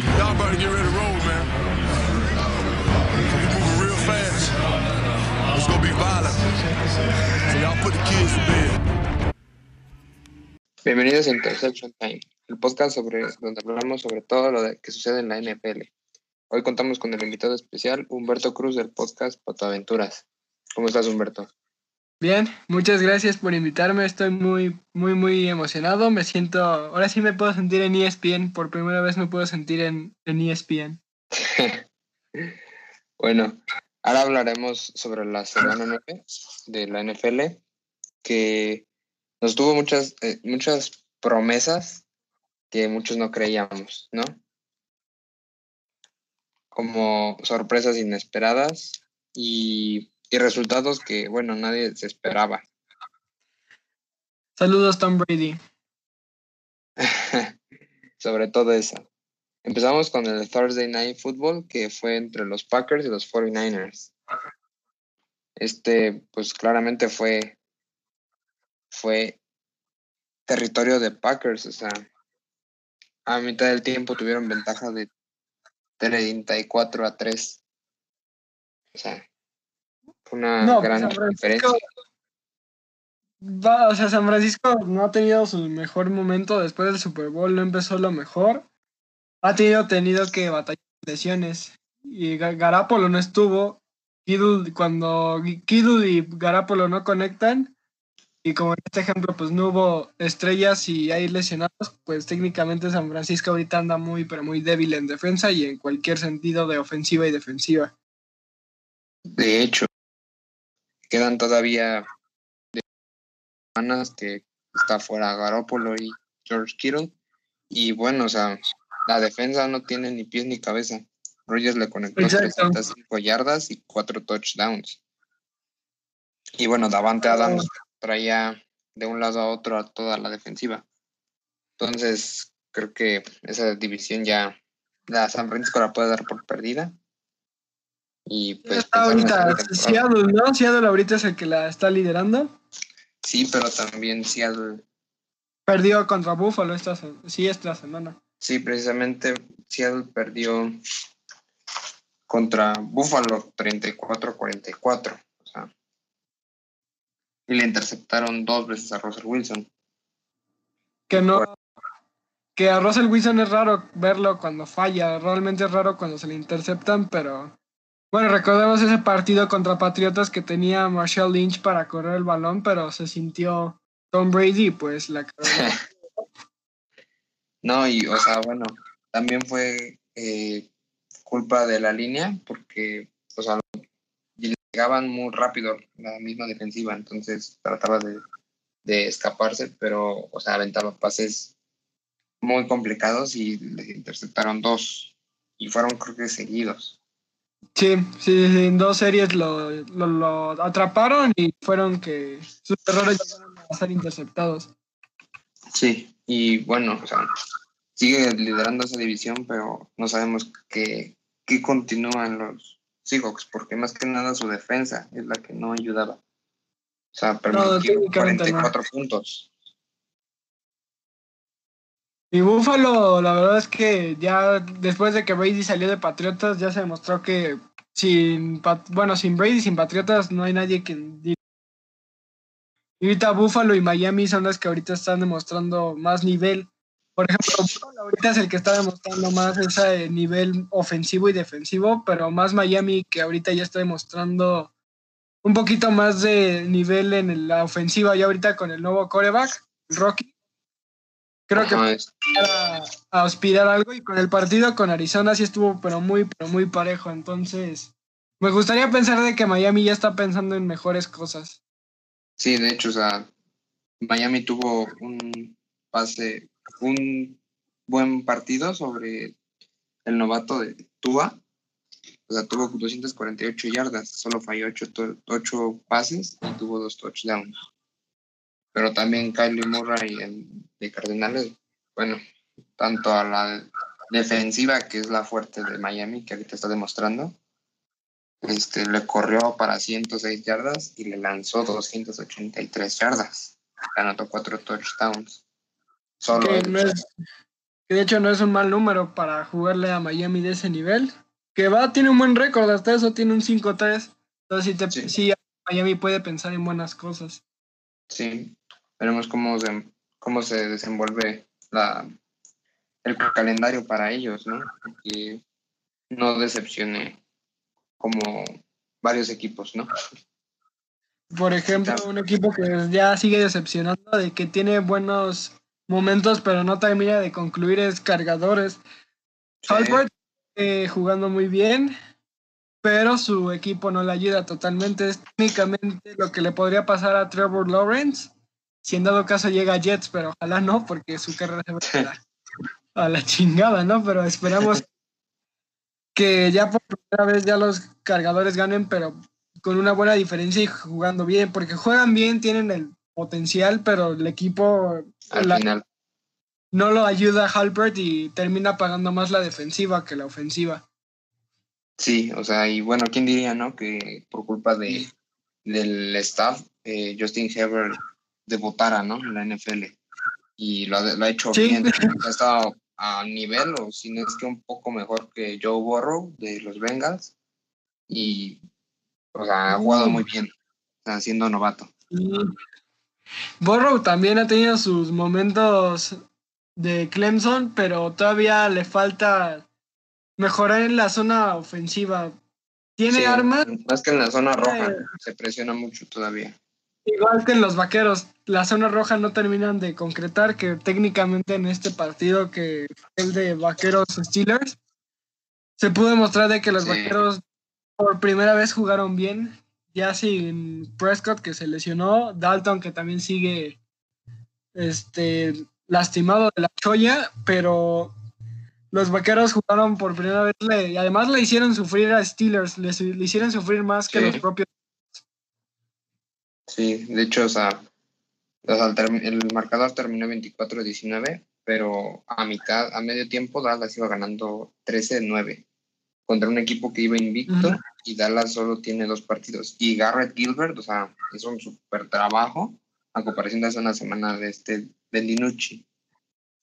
Y'all better get ready to roll, man. We moving real be violent. So y'all put the kids to bed. Bienvenidos a Interception Time, el podcast sobre donde hablamos sobre todo lo que sucede en la NFL. Hoy contamos con el invitado especial Humberto Cruz del podcast Patoaventuras. ¿Cómo estás, Humberto? Bien, muchas gracias por invitarme. Estoy muy, muy, muy emocionado. Me siento, ahora sí me puedo sentir en ESPN. Por primera vez me puedo sentir en, en ESPN. bueno, ahora hablaremos sobre la semana 9 de la NFL, que nos tuvo muchas, eh, muchas promesas que muchos no creíamos, ¿no? Como sorpresas inesperadas y, y resultados que, bueno, nadie se esperaba. Saludos, Tom Brady. sobre todo esa. Empezamos con el Thursday Night Football, que fue entre los Packers y los 49ers. Este, pues claramente fue, fue territorio de Packers, o sea, a mitad del tiempo tuvieron ventaja de 34 a 3. O sea, una No, gran San Francisco- diferencia. Va, o sea, San Francisco no ha tenido su mejor momento después del Super Bowl, no empezó lo mejor. Ha tenido, tenido que batallar con lesiones. Y Ga- Garapolo no estuvo. Cuando Kittle y Garapolo no conectan, y como en este ejemplo, pues no hubo estrellas y hay lesionados, pues técnicamente San Francisco ahorita anda muy, pero muy débil en defensa y en cualquier sentido de ofensiva y defensiva. De hecho, quedan todavía de semanas que está fuera Garoppolo y George Kittle. Y bueno, o sea, la defensa no tiene ni pies ni cabeza. Rogers le conectó Exacto. 305 yardas y cuatro touchdowns. Y bueno, Davante Adams traía de un lado a otro a toda la defensiva. Entonces, creo que esa división ya la San Francisco la puede dar por perdida. Y pues Está ahorita. Seattle, ¿no? Seattle ahorita es el que la está liderando. Sí, pero también Seattle, Perdió contra Buffalo esta, sí, esta semana. sí, precisamente Seattle perdió contra Buffalo 34-44. O sea, y le interceptaron dos veces a Russell Wilson. Que no. Que a Russell Wilson es raro verlo cuando falla. Realmente es raro cuando se le interceptan, pero. Bueno, recordemos ese partido contra Patriotas que tenía Marshall Lynch para correr el balón, pero se sintió Tom Brady, pues la. No, y o sea, bueno, también fue eh, culpa de la línea porque, o sea, llegaban muy rápido la misma defensiva, entonces trataba de, de escaparse, pero, o sea, aventaba pases muy complicados y le interceptaron dos y fueron creo que seguidos. Sí, sí, sí, en dos series lo, lo, lo atraparon y fueron que sus errores llegaron a ser interceptados. Sí, y bueno, o sea, sigue liderando esa división, pero no sabemos qué, qué continúan los Seahawks, porque más que nada su defensa es la que no ayudaba. O sea, permitió no. 44 puntos. Y Buffalo, la verdad es que ya después de que Brady salió de Patriotas, ya se demostró que sin, bueno, sin Brady, sin Patriotas, no hay nadie que... di- Y ahorita Buffalo y Miami son las que ahorita están demostrando más nivel. Por ejemplo, Buffalo ahorita es el que está demostrando más ese nivel ofensivo y defensivo, pero más Miami que ahorita ya está demostrando un poquito más de nivel en la ofensiva ya ahorita con el nuevo coreback, Rocky. Creo que es- a, a aspirar a algo y con el partido con Arizona sí estuvo pero muy pero muy parejo entonces me gustaría pensar de que Miami ya está pensando en mejores cosas sí, de hecho, o sea, Miami tuvo un pase, un buen partido sobre el novato de Tua. O sea, tuvo 248 yardas, solo falló 8, pases y tuvo dos touchdowns. Pero también Kylie Murray el de Cardenales, bueno, tanto a la defensiva, que es la fuerte de Miami, que ahorita está demostrando, este, le corrió para 106 yardas y le lanzó 283 yardas. Anotó cuatro touchdowns. Solo que él. no es, que de hecho no es un mal número para jugarle a Miami de ese nivel, que va, tiene un buen récord, hasta eso tiene un 5-3, entonces sí, te, Sí. Miami puede pensar en buenas cosas. Sí, veremos cómo se, cómo se desenvuelve la, el calendario para ellos, ¿no? Que no decepcione como varios equipos, ¿no? Por ejemplo, un equipo que ya sigue decepcionando de que tiene buenos momentos, pero no termina de concluir es Cargadores. Sí. Halbert eh, jugando muy bien, pero su equipo no le ayuda totalmente. Es técnicamente lo que le podría pasar a Trevor Lawrence, si en dado caso llega a Jets, pero ojalá no, porque su carrera se va a la, a la chingada, ¿no? Pero esperamos que ya por primera vez ya los cargadores ganen, pero con una buena diferencia y jugando bien, porque juegan bien, tienen el potencial, pero el equipo Al la- final, no lo ayuda a Halbert y termina pagando más la defensiva que la ofensiva. sí, o sea, y bueno, ¿quién diría, no? Que por culpa de, del staff, eh, Justin Herbert debutara, ¿no? En la NFL. Y lo ha, lo ha hecho Sí. bien. Ha estado a nivel, o si no es que un poco mejor que Joe Burrow de los Bengals. Y, o sea, ha jugado muy bien, o sea, siendo novato. Y Burrow también ha tenido sus momentos de Clemson, pero todavía le falta mejorar en la zona ofensiva. Tiene Sí, armas, Más que en la zona roja, Eh. se presiona mucho todavía. Igual que en los vaqueros. La zona roja no terminan de concretar, que técnicamente en este partido que el de vaqueros Steelers, se pudo demostrar de que los Sí. vaqueros por primera vez jugaron bien, ya sin Prescott que se lesionó, Dalton que también sigue este, lastimado de la cholla, pero los vaqueros jugaron por primera vez le- y además le hicieron sufrir a Steelers, le, hicieron sufrir más que Sí. los propios. Sí, de hecho, o sea, o sea, el, marcador terminó 24-19, pero a mitad, a medio tiempo, Dallas iba ganando 13-9 contra un equipo que iba invicto y Dallas solo tiene dos partidos. Y Garrett Gilbert, o sea, hizo un súper trabajo a comparación de hace una semana de este de Linucci.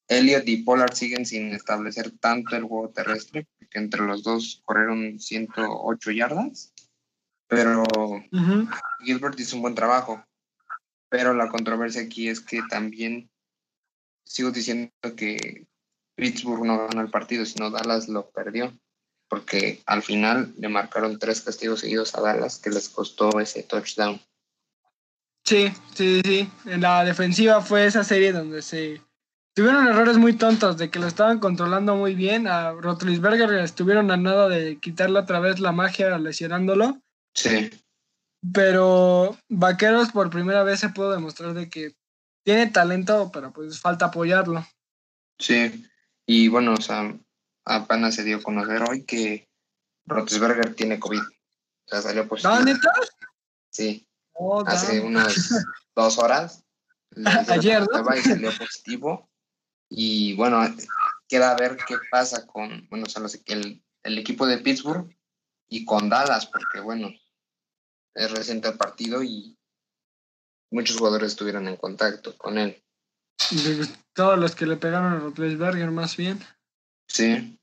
Elliot y Pollard siguen sin establecer tanto el juego terrestre, porque entre los dos corrieron 108 yardas, pero. Gilbert hizo un buen trabajo, pero la controversia aquí es que también sigo diciendo que Pittsburgh no ganó el partido, sino Dallas lo perdió, porque al final le marcaron tres castigos seguidos a Dallas que les costó ese touchdown. Sí, sí, sí. En la defensiva fue esa serie donde se tuvieron errores muy tontos de que lo estaban controlando muy bien. A Rotlisberger estuvieron a nada de quitarle otra vez la magia lesionándolo. Sí, Pero Vaqueros por primera vez se pudo demostrar de que tiene talento, pero pues falta apoyarlo. sí. Y bueno, o sea, apenas se dio a conocer hoy que Roethlisberger tiene COVID. O sea, salió positivo. Sí. Oh, hace damn. unas dos horas. Ayer, ¿no? Y salió positivo. Y bueno, queda a ver qué pasa con, bueno, o sea, el, el equipo de Pittsburgh y con Dallas, porque bueno, es reciente el partido y muchos jugadores estuvieron en contacto con él. Todos los que le pegaron a Rotlisberger más bien. Sí.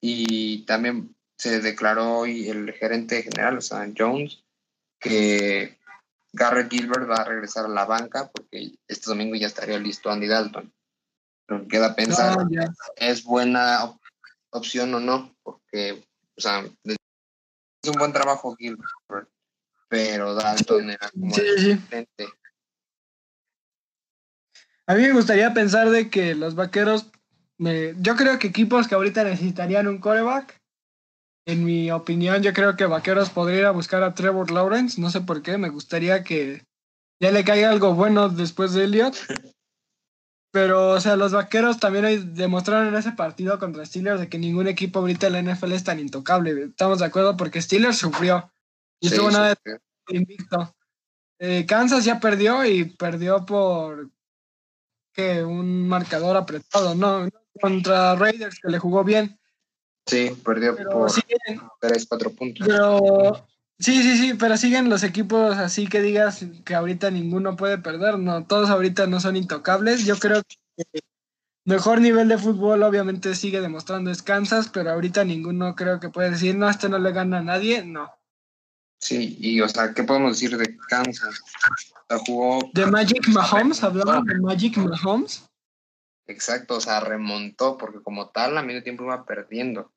Y también se declaró hoy el gerente general, o sea, Jones, que Garrett Gilbert va a regresar a la banca porque este domingo ya estaría listo Andy Dalton. Lo que queda pensar Ah, ya. es buena op- opción o no, porque, o sea, es un buen trabajo Gilbert, pero Dalton era como Sí, sí. A mí me gustaría pensar de que los vaqueros, me- yo creo que equipos que ahorita necesitarían un coreback, en mi opinión, yo creo que vaqueros podría ir a buscar a Trevor Lawrence, no sé por qué, me gustaría que ya le caiga algo bueno después de Elliot. Pero, o sea, los vaqueros también demostraron en ese partido contra Steelers de que ningún equipo ahorita en la NFL es tan intocable. Estamos de acuerdo porque Steelers sufrió y Sí, estuvo sí, de invicto. Eh, Kansas ya perdió y perdió por que un marcador apretado, ¿no? Contra Raiders que le jugó bien, sí, perdió pero por siguen, 3, 4 puntos. pero sí, sí, sí, pero siguen los equipos así que digas que ahorita ninguno puede perder, no, todos ahorita no son intocables. Yo creo que mejor nivel de fútbol obviamente sigue demostrando es Kansas, pero ahorita ninguno creo que puede decir, no, este no le gana a nadie, no. Sí, y o sea, ¿qué podemos decir de Kansas? O sea, jugó... De Magic Mahomes, hablamos de Magic Mahomes. Exacto, o sea, remontó, porque como tal a medio tiempo iba perdiendo.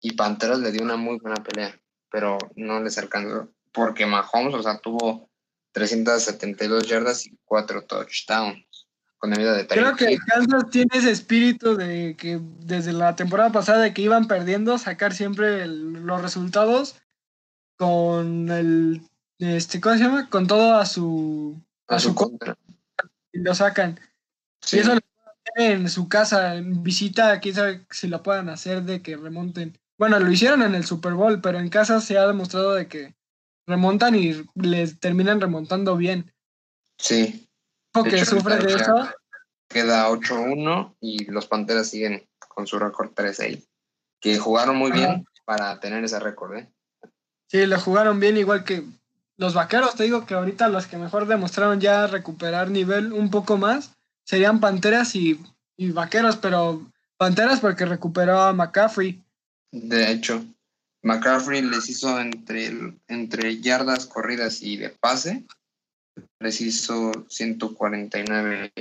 Y Panteras le dio una muy buena pelea, pero no les alcanzó, porque Mahomes, o sea, tuvo 372 yardas y 4 touchdowns con vida de Creo que Kansas tiene ese espíritu de que desde la temporada pasada de que iban perdiendo, sacar siempre los resultados con el este ¿cómo se llama? con todo a su a, su, contra. Y lo sacan. Y eso lo en su casa, en visita, quién sabe si lo puedan hacer de que remonten. Bueno, lo hicieron en el Super Bowl, pero en casa se ha demostrado de que remontan y les terminan remontando bien. Sí. que sufre de eso. Queda 8-1 y los Panteras siguen con su récord 3-6. Que jugaron muy bien para tener ese récord, ¿eh? Sí, lo jugaron bien, igual que los vaqueros. Te digo que ahorita los que mejor demostraron ya recuperar nivel un poco más serían Panteras y, y Vaqueros, pero Panteras porque recuperó a McCaffrey. De hecho, McCaffrey les hizo entre, entre yardas corridas y de pase, les hizo 149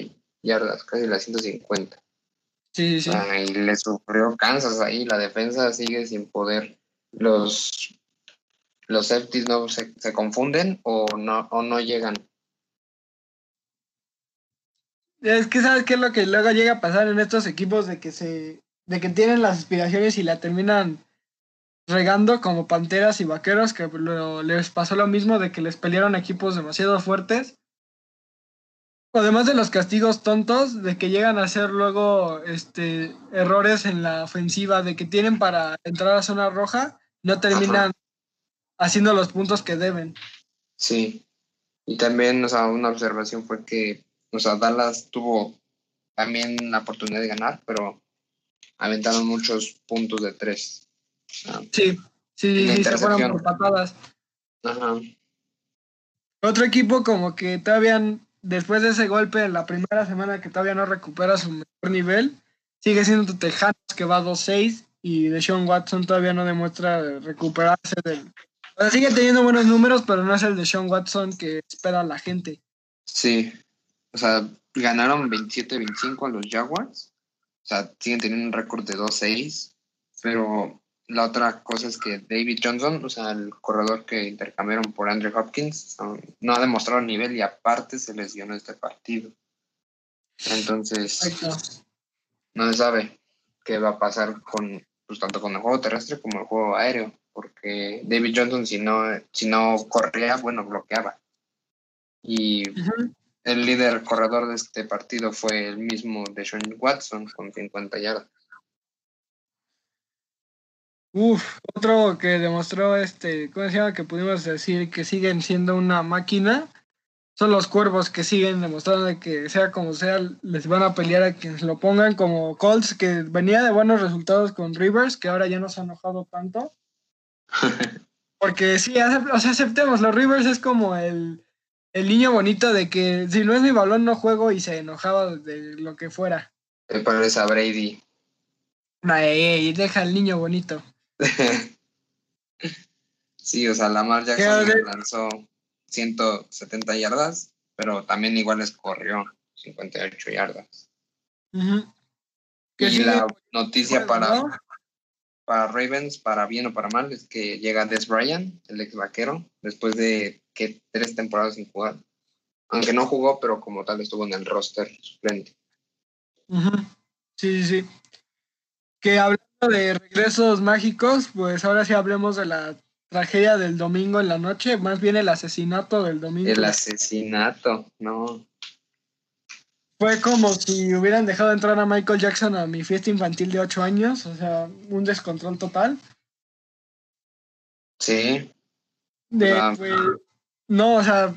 yardas, casi las 150. Sí, sí. y le sufrió Kansas ahí, la defensa sigue sin poder. Los, los safeties no se, se confunden o no, o no llegan. Es que sabes qué es lo que luego llega a pasar en estos equipos de que se de que tienen las aspiraciones y la terminan regando como Panteras y Vaqueros que les pasó lo mismo de que les pelearon equipos demasiado fuertes. Además de los castigos tontos de que llegan a hacer luego este errores en la ofensiva de que tienen para entrar a zona roja, no terminan haciendo los puntos que deben. Sí. Y también, o sea, una observación fue que o sea, Dallas tuvo también la oportunidad de ganar, pero aventaron muchos puntos de tres. sí, sí, sí, se fueron por patadas. Ajá. Otro equipo como que todavía, después de ese golpe en la primera semana que todavía no recupera su mejor nivel, sigue siendo Tejanos que va 2-6 y Deshaun Watson todavía no demuestra recuperarse del... O sea, sigue teniendo buenos números, pero no es el de Sean Watson que espera la gente. Sí, o sea, ganaron 27-25 a los Jaguars. O sea, siguen teniendo un récord de 2-6. Pero la otra cosa es que David Johnson, o sea, el corredor que intercambiaron por Andrew Hopkins, no ha demostrado nivel y aparte se lesionó este partido. Entonces, no se sabe qué va a pasar con, pues, tanto con el juego terrestre como el juego aéreo, porque David Johnson si no, si no corría, bueno, bloqueaba. Y el líder corredor de este partido fue el mismo de Sean Watson con 50 yardas. Uf, otro que demostró este, ¿cómo se llama? Que pudimos decir que siguen siendo una máquina. Son los cuervos que siguen demostrando que sea como sea, les van a pelear a quienes lo pongan, como Colts, que venía de buenos resultados con Rivers, que ahora ya no se ha enojado tanto. Porque sí, o sea, aceptemos, los Rivers es como el, el niño bonito de que si no es mi balón no juego y se enojaba de lo que fuera. Me parece a Brady. Ay, deja al niño bonito. sí, o sea, Lamar Jackson lanzó 170 yardas, pero también igual les corrió 58 yardas. Y la noticia para, para Ravens, para bien o para mal, es que llega Des Bryant, el ex vaquero, después de que tres temporadas sin jugar. Aunque no jugó, pero como tal estuvo en el roster suplente. Sí, sí, sí. Que hablando de regresos mágicos, pues ahora sí hablemos de la tragedia del domingo en la noche, más bien el asesinato del domingo. El asesinato, no. Fue como si hubieran dejado entrar a Michael Jackson a mi fiesta infantil de ocho años, o sea, un descontrol total. Sí. De, pues, no, o sea,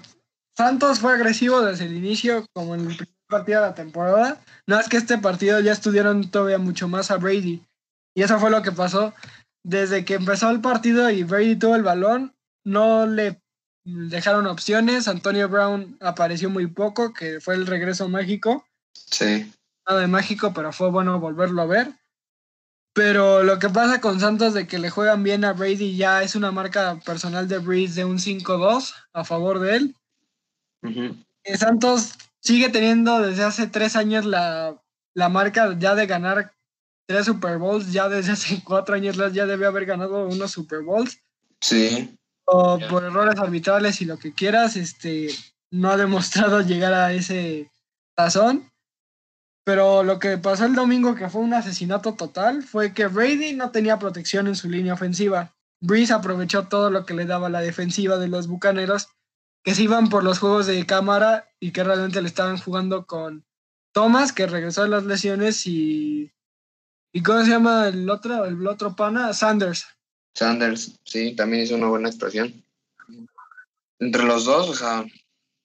Santos fue agresivo desde el inicio, como en el primer partido de la temporada. No es que este partido ya estudiaron todavía mucho más a Brady. Y eso fue lo que pasó. Desde que empezó el partido y Brady tuvo el balón, no le dejaron opciones. Antonio Brown apareció muy poco, que fue el regreso mágico. Sí. nada de mágico, pero fue bueno volverlo a ver. Pero lo que pasa con Santos de que le juegan bien a Brady ya es una marca personal de Breeze de un 5-2 a favor de él. Eh, Santos sigue teniendo desde hace tres años la, la, marca ya de ganar tres Super Bowls, ya desde hace cuatro años ya debe haber ganado unos Super Bowls. Sí. O por errores arbitrales y lo que quieras, este, no ha demostrado llegar a ese tazón. Pero lo que pasó el domingo, que fue un asesinato total, fue que Brady no tenía protección en su línea ofensiva. Breeze aprovechó todo lo que le daba la defensiva de los Bucaneros, que se iban por los juegos de cámara y que realmente le estaban jugando con Thomas, que regresó de las lesiones, y. ¿Y cómo se llama el otro, el otro pana? Sanders. Sanders, sí, también hizo una buena actuación. Entre los dos, o sea,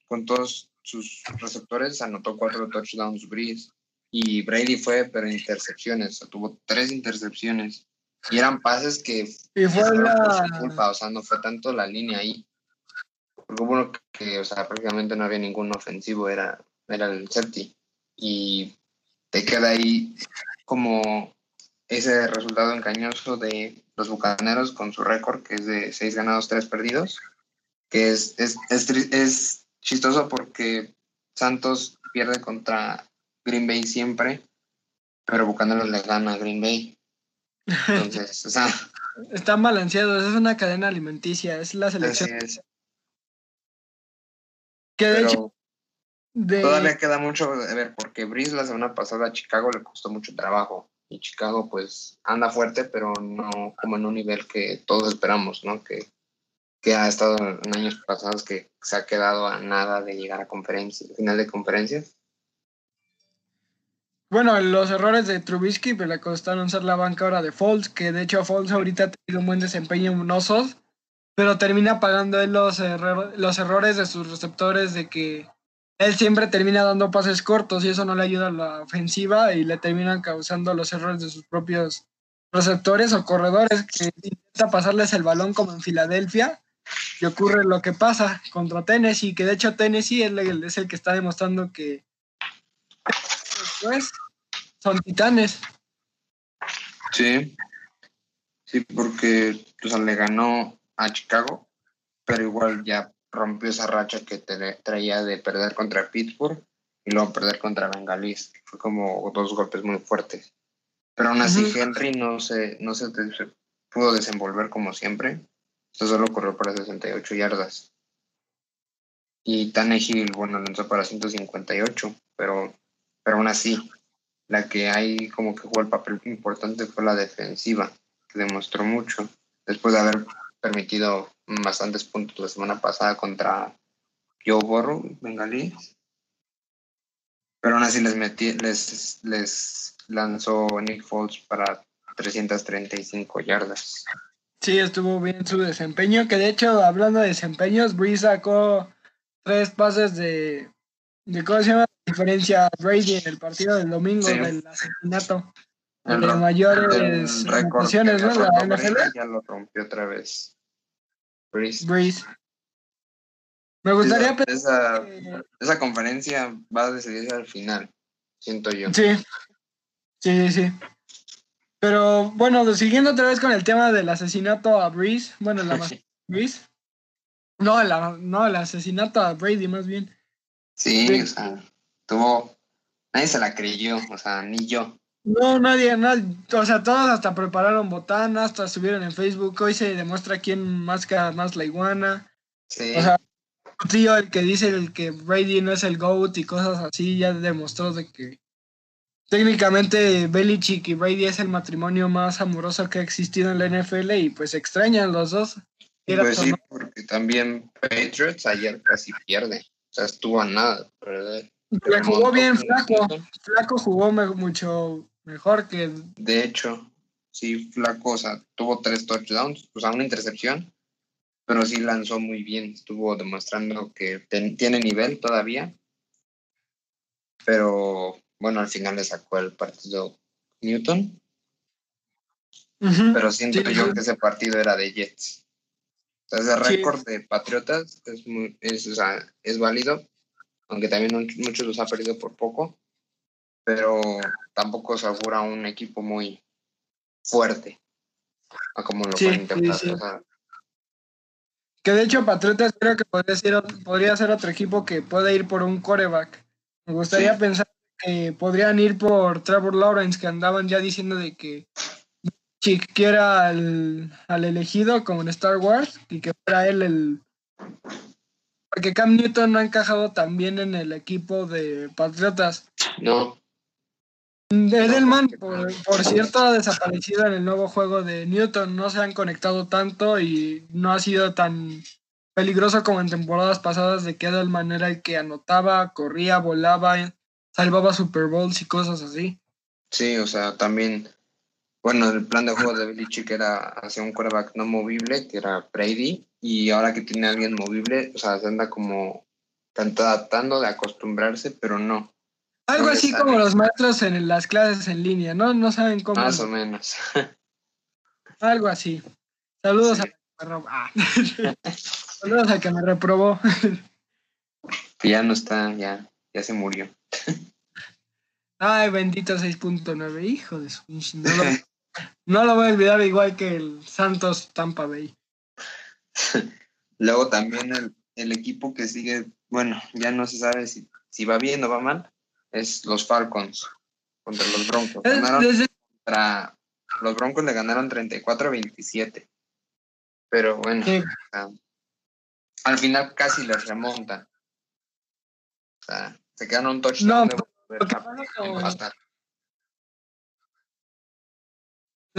con todos sus receptores, anotó cuatro touchdowns Breeze y Brady fue, pero intercepciones, tuvo tres intercepciones. Y eran pases que y fue la... culpa, o sea, no fue tanto la línea ahí. Porque hubo que, o sea, prácticamente no había ningún ofensivo, era, era el Celti. Y te queda ahí como ese resultado engañoso de los Bucaneros con su récord, que es de seis ganados, tres perdidos, que es, es, es, es chistoso porque Santos pierde contra Green Bay siempre, pero Bucaneros le gana a Green Bay. Entonces, o sea. Están balanceados, es una cadena alimenticia, es la selección. Que de hecho. Todavía queda mucho de ver, porque Brice la semana pasada a Chicago le costó mucho trabajo. Y Chicago, pues, anda fuerte, pero no como en un nivel que todos esperamos, ¿no? Que, que ha estado en años pasados que se ha quedado a nada de llegar a conferencia, final de conferencias. Bueno, los errores de Trubisky pues, le costaron ser la banca ahora de Foles, que de hecho Foles ahorita ha tenido un buen desempeño en Osos, pero termina pagando los, los errores de sus receptores de que él siempre termina dando pases cortos y eso no le ayuda a la ofensiva y le terminan causando los errores de sus propios receptores o corredores que intenta pasarles el balón como en Filadelfia y ocurre lo que pasa contra Tennessee, que de hecho Tennessee es el que está demostrando que pues, son titanes. Sí, sí, porque le ganó a Chicago, pero igual ya rompió esa racha que traía de perder contra Pittsburgh y luego perder contra Bengalis, fue como dos golpes muy fuertes. Pero aún así Henry no se, no se pudo desenvolver como siempre. Esto solo corrió para 68 yardas. Y Tannehill, bueno, lanzó para 158, pero pero aún así, la que hay como que jugó el papel importante fue la defensiva, que demostró mucho, después de haber permitido bastantes puntos la semana pasada contra Joe Burrow, Bengalí. Pero aún así les, metí, les, les lanzó Nick Foles para 335 yardas. Sí, estuvo bien su desempeño, que de hecho, hablando de desempeños, Breeze sacó tres pases de, de ¿cómo se llama? diferencia Brady en el partido del domingo del asesinato. El, de mayores emociones, ¿no? La NFL. Ya lo rompió otra vez. Breeze. Breeze. Me gustaría esa, esa, conferencia va a decidirse al final, siento yo. Sí, sí, sí. Pero bueno, siguiendo otra vez con el tema del asesinato a Breeze, bueno, la Breeze. No, la, no, el asesinato a Brady más bien. Sí, o sea, tuvo, nadie se la creyó, o sea, ni yo. No, nadie, nadie, o sea, todos hasta prepararon botanas, hasta subieron en Facebook, hoy se demuestra quién masca más la iguana. Sí. O sea, tío, el que dice el que Brady no es el GOAT y cosas así, ya demostró de que técnicamente Belichick y Brady es el matrimonio más amoroso que ha existido en la NFL y pues extrañan los dos. Pues sí, porque también Patriots ayer casi pierde, o sea, estuvo a nada, ¿verdad? Le jugó bien Flaco. Flaco jugó mucho mejor que. De hecho, sí, Flaco, o sea, tuvo tres touchdowns, o sea, una intercepción, pero sí lanzó muy bien. Estuvo demostrando que tiene nivel todavía. Pero bueno, al final le sacó el partido Newton. Pero siento yo que ese partido era de Jets. O sea, ese récord de Patriotas es, muy, es, o sea, es válido, aunque también muchos los ha perdido por poco. pero tampoco se augura un equipo muy fuerte, a como lo Sí, fue en sí, temporada sí. pasada. Que de hecho Patriotas creo que podría ser, podría ser otro equipo que puede ir por un coreback. Me gustaría pensar que podrían ir por Trevor Lawrence, que andaban ya diciendo de que Chick quiera al, al elegido como en Star Wars y que fuera él el... Porque Cam Newton no ha encajado tan bien en el equipo de Patriotas. No, Edelman, por, por cierto, ha desaparecido en el nuevo juego de Newton. No se han conectado tanto y no ha sido tan peligroso como en temporadas pasadas de que Edelman era el que anotaba, corría, volaba, salvaba Super Bowls y cosas así. sí, o sea, también, bueno, el plan de juego de Belichick era hacia un quarterback no movible, que era Brady, y ahora que tiene a alguien movible, o sea, se anda como tan- tratando de acostumbrarse, pero no, Algo No así como los maestros en las clases en línea, ¿no? No saben cómo. más o menos. Algo así. Saludos Sí. a que me ro- ah. Saludos a que me reprobó. Ya no está, ya, ya se murió. Ay, bendito 6.9, hijo de su No lo, no lo voy a olvidar igual que el Santos Tampa Bay. Luego también el, el equipo que sigue, bueno, ya no se sabe si, si va bien o va mal, es los Falcons contra los Broncos. Ganaron desde- contra- los Broncos le ganaron 34-27. Pero bueno, sí, al final casi les remontan. O sea, se quedan a un touchdown No, de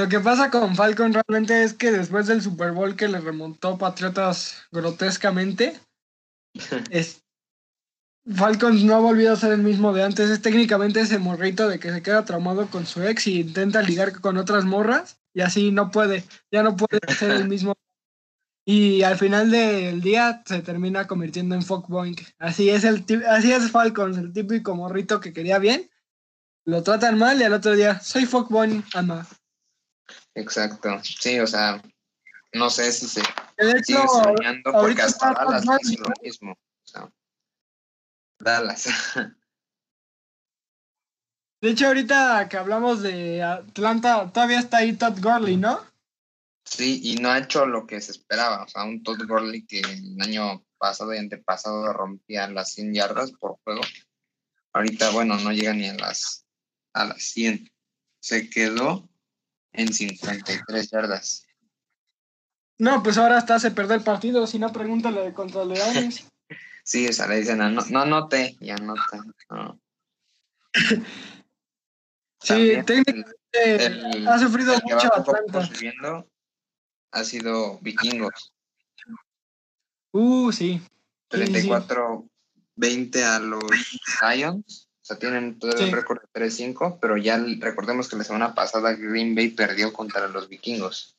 Lo que pasa con Falcon realmente es que después del Super Bowl que le remontó Patriotas grotescamente, es, Falcons no ha volvido a ser el mismo de antes. Es técnicamente ese morrito de que se queda traumado con su ex y intenta ligar con otras morras y así no puede, ya no puede ser el mismo. Y al final del día se termina convirtiendo en fuckboing. Así es el así es Falcons, el típico morrito que quería bien. Lo tratan mal y al otro día, soy fuckboy, ama. Exacto. Sí, o sea, no sé si se hecho, sigue soñando porque hasta Dallas hizo Gurley, lo mismo. O sea, Dallas. De hecho, ahorita que hablamos de Atlanta, todavía está ahí Todd Gurley, ¿no? Sí, y no ha hecho lo que se esperaba. O sea, un Todd Gurley que el año pasado y antepasado rompía las 100 yardas por juego. Ahorita, bueno, no llega ni a las, a las 100. Se quedó en 53 yardas. No, pues ahora hasta se perder el partido, si no, pregúntale de contra Leones. Sí, o sea, le dicen, "Ah, no, no anoté, y anota. No. Sí, técnicamente el- ha sufrido mucho Atlanta. subiendo ha sido Vikingos. Uh, sí. Sí, sí, sí. 34-20 a los Lions. O sea, tienen todo el récord de 3-5, pero ya recordemos que la semana pasada Green Bay perdió contra los vikingos.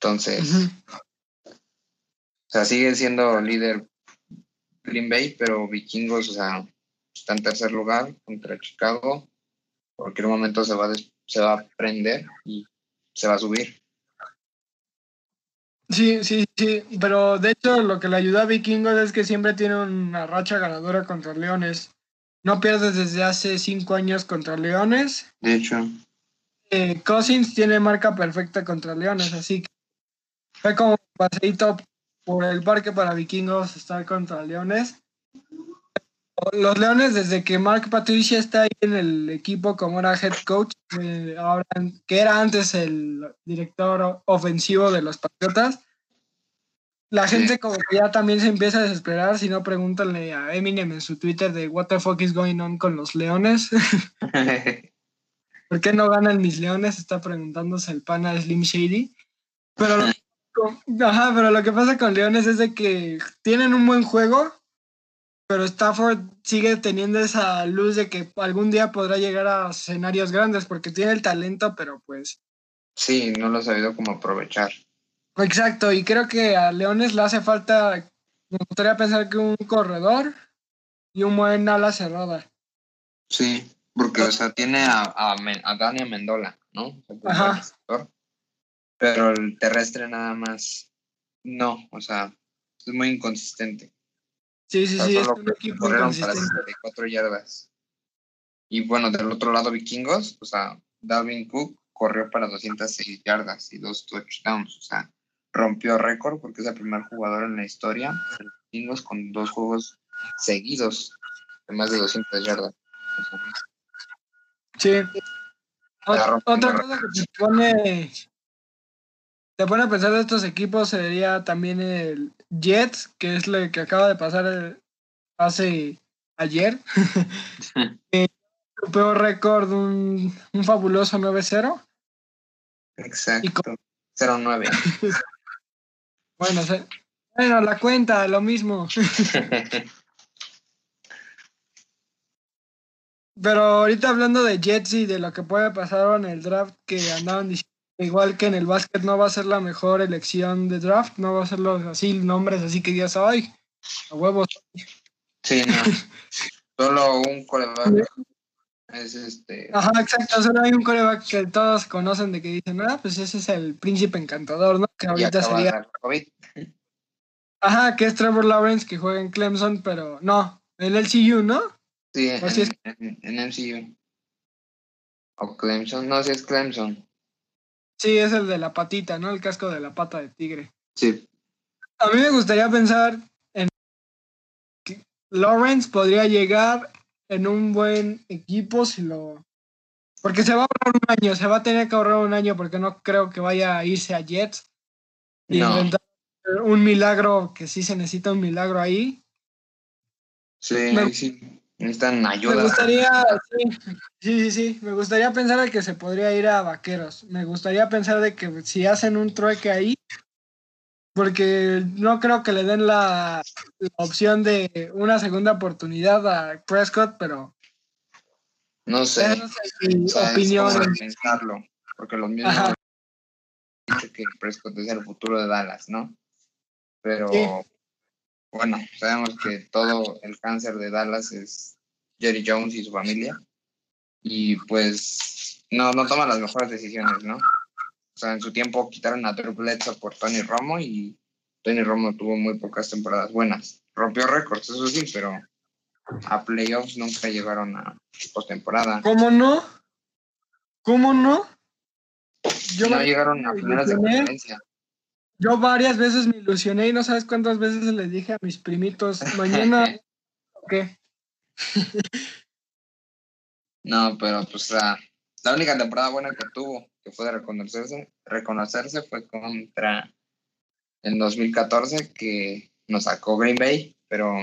Entonces, o sea, sigue siendo líder Green Bay, pero vikingos, o sea, está en tercer lugar contra Chicago. Cualquier momento se va, a se va a prender y se va a subir. Sí, sí, sí. Pero de hecho, lo que le ayuda a Vikingos es que siempre tiene una racha ganadora contra Leones. No pierdes desde hace cinco años contra Leones. De hecho, Eh, Cousins tiene marca perfecta contra Leones, así que fue como un paseíto por el parque para vikingos estar contra Leones. Los Leones, desde que Mark Patricia está ahí en el equipo como era head coach, eh, ahora, que era antes el director ofensivo de los Patriotas, la gente como que ya también se empieza a desesperar, si no pregúntale a Eminem en su Twitter de what the fuck is going on con los Leones. ¿Por qué no ganan mis leones? Está preguntándose el pana Slim Shady. Pero lo, con- ajá, pero lo que pasa con Leones es de que tienen un buen juego, pero Stafford sigue teniendo esa luz de que algún día podrá llegar a escenarios grandes porque tiene el talento, pero pues... sí, no lo ha sabido cómo aprovechar. Exacto, y creo que a Leones le hace falta, me gustaría pensar que un corredor y un buen ala cerrada. Sí, porque, o sea, tiene a, a, a Dani Amendola, ¿no? Ajá. Pero el terrestre nada más, no, o sea, es muy inconsistente. Sí, sí, sí, es un equipo corrieron para inconsistente. 64 yardas. Y bueno, del otro lado, vikingos, o sea, Dalvin Cook corrió para 206 yardas y dos touchdowns, o sea, rompió récord porque es el primer jugador en la historia de los vikingos con dos juegos seguidos de más de 200 yardas. Sí. Otra cosa que te pone, te pone a pensar de estos equipos sería también el Jets, que es lo que acaba de pasar el- hace ayer. Eh, Rompió récord un, un fabuloso 9-0. Exacto. 09. Bueno, se- bueno, la cuenta, lo mismo. Pero ahorita hablando de Jets y de lo que puede pasar en el draft, que andaban diciendo, igual que en el básquet no va a ser la mejor elección de draft, no va a ser los así nombres así que digas, ay, a huevos. Sí, no. Solo un coreback es este. Ajá, exacto, solo hay un coreback que todos conocen de que dicen, ah, pues ese es el príncipe encantador, ¿no? Que ahorita sería, COVID. ajá, que es Trevor Lawrence que juega en Clemson, pero no, en el CU, ¿no? Sí, en, Así es. en, en MCU. O Clemson. No, sí es Clemson. Sí, es el de la patita, ¿no? El casco de la pata de tigre. Sí. A mí me gustaría pensar en que Lawrence podría llegar en un buen equipo si lo... Porque se va a ahorrar un año, se va a tener que ahorrar un año porque no creo que vaya a irse a Jets y No. inventar un milagro, que sí se necesita un milagro ahí. Sí, Me- sí. Necesitan ayuda. Me gustaría, sí, sí, sí, me gustaría pensar de que se podría ir a Vaqueros. Me gustaría pensar de que si hacen un trueque ahí, porque no creo que le den la, la opción de una segunda oportunidad a Prescott, pero No sé. es mi O sea, es opinión. pensarlo. Porque los mismos Ajá. han dicho que Prescott es el futuro de Dallas, ¿no? Pero Sí. bueno, sabemos que todo el cáncer de Dallas es Jerry Jones y su familia. Y pues no, no toma las mejores decisiones, ¿no? O sea, en su tiempo quitaron a Drew Bledsoe por Tony Romo y Tony Romo tuvo muy pocas temporadas buenas. Rompió récords, eso sí, pero a playoffs nunca llegaron a postemporada. ¿Cómo no? ¿Cómo no? Yo, no me- llegaron a me finales de conferencia. yo varias veces me ilusioné y no sabes cuántas veces les dije a mis primitos, mañana, ¿qué? No, pero pues la, la única temporada buena que tuvo, que fue de reconocerse, reconocerse fue contra en 2014 que nos sacó Green Bay, pero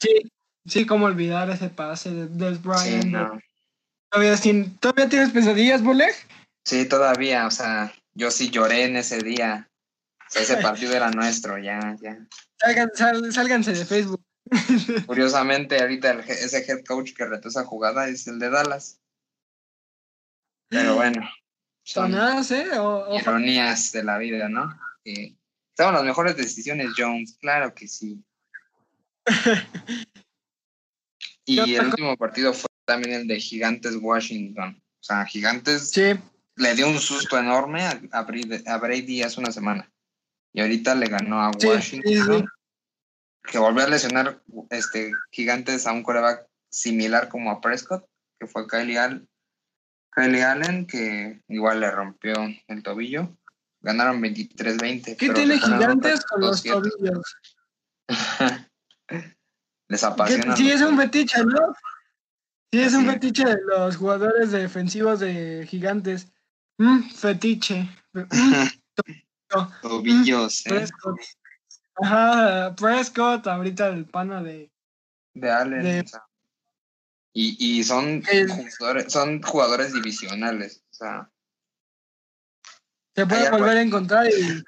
Sí, sí, como olvidar ese pase de Des sí, Bryant. no. ¿Todavía, sin- ¿Todavía tienes pesadillas, Boleg? Sí, todavía, o sea, yo sí lloré en ese día. Ese partido era nuestro, ya, ya. Salgan, sal- sálganse de Facebook. Curiosamente, ahorita el ese head coach que retó esa jugada es el de Dallas. Pero bueno, Sonadas, ¿eh? O- ironías de la vida, ¿no? Toman las mejores decisiones, Jones, claro que sí. Y ¿Qué otra el último partido fue también el de Gigantes Washington. O sea, Gigantes Sí, le dio un susto enorme a, a Brady, a Brady hace una semana. Y ahorita le ganó a Washington. sí, sí. Que volvió a lesionar este, Gigantes a un coreback similar como a Prescott, que fue Kylie, Kylie Allen, que igual le rompió el tobillo. Ganaron 23-20. ¿qué tiene gigantes con los 2-7. tobillos? Les ¿Qué- apasiona. Sí, es un fetiche, ¿no? Sí, es un Sí. fetiche de los jugadores defensivos de gigantes. Mm, fetiche. Mm, tobillos, ¿eh? Prescott. Ajá, Prescott, ahorita el pana de. de Allen. de- y, y son, El- jugadores, son jugadores divisionales. O sea, Se pueden volver a encontrar y.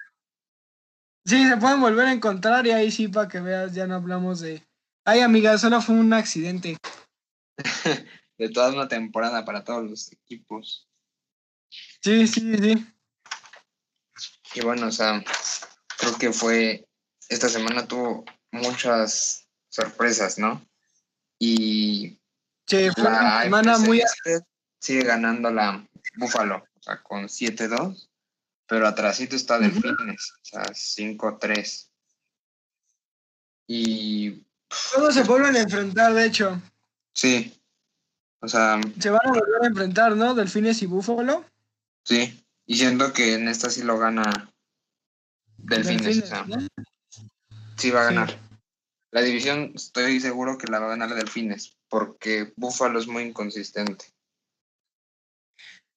Sí, se pueden volver a encontrar y ahí sí, para que veas, ya no hablamos de. Ay, amiga, solo fue un accidente. de toda una temporada para todos los equipos. Sí, sí, sí. Y bueno, o sea, creo que fue. Esta semana tuvo muchas sorpresas, ¿no? Y Sí, fue una la semana AFC muy. Sigue ganando la Buffalo, o sea, con 7-2, pero atrásito está. Delfines, o sea, 5-3. Y Todos se vuelven a enfrentar, de hecho. sí, O sea, Se van a volver a enfrentar, ¿no? Delfines y Búfalo. sí. Y siento que en esta sí lo gana Delfines. o sea, ¿no? sí va a Sí. La división estoy seguro que la va a ganar Delfines, porque Buffalo es muy inconsistente.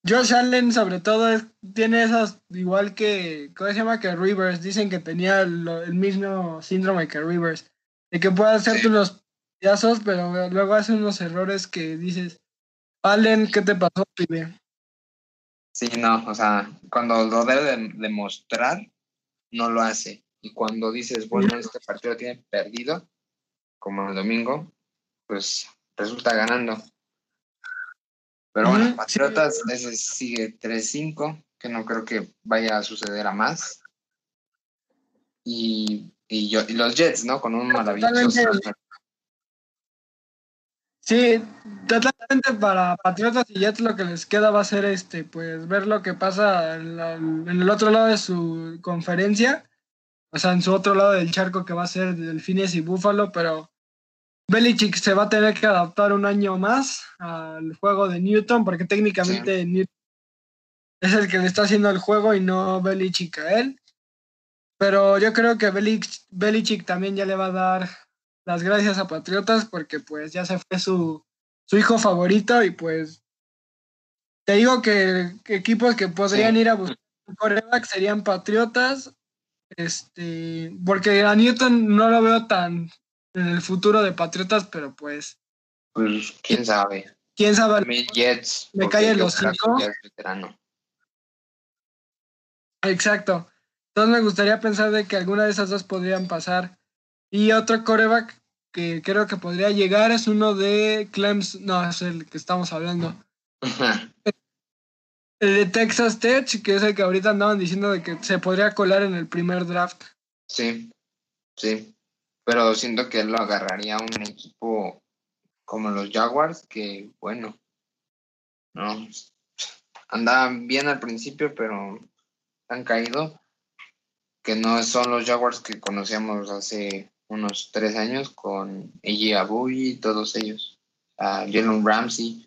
Josh Allen, sobre todo, es- tiene esas, igual que, ¿cómo se llama? Que Rivers. Dicen que tenía el mismo síndrome que Rivers. De que puede hacerte Sí. unos pedazos, pero luego hace unos errores que dices, Allen, ¿qué te pasó, pibe? Sí, no, o sea, cuando lo debe de demostrar, no lo hace. Y cuando dices, bueno, este partido lo tiene perdido, como el domingo, pues resulta ganando. Pero bueno, Patriotas, ese sigue 3-5, que no creo que vaya a suceder a más. Y, y, yo, y los Jets, ¿no? Con un maravilloso. Totalmente. Sí, totalmente para Patriotas y Jets lo que les queda va a ser este, pues ver lo que pasa en, la- en el otro lado de su conferencia, o sea, en su otro lado del charco que va a ser Delfines y Búfalo, pero Belichick se va a tener que adaptar un año más al juego de Newton, porque técnicamente Newton es el que le está haciendo el juego y no Belichick a él. Pero yo creo que Belich- Belichick también ya le va a dar las gracias a Patriotas porque pues ya se fue su, su hijo favorito y pues te digo que, que equipos que podrían Sí. ir a buscar un coreback serían Patriotas, este, porque a Newton no lo veo tan en el futuro de Patriotas, pero pues Pues quién sabe. quién sabe. También Jets. Me ya es veterano. Exacto. Entonces me gustaría pensar de que alguna de esas dos podrían pasar. Y otro coreback que creo que podría llegar es uno de Clemson, no, es el que estamos hablando. El de Texas Tech, que es el que ahorita andaban diciendo de que se podría colar en el primer draft. Sí, sí. Pero siento que lo agarraría un equipo como los Jaguars, que bueno, no. Andaban bien al principio, pero han caído. Que no son los Jaguars que conocíamos hace unos tres años con Eji Abu y todos ellos. A Jalen Ramsey,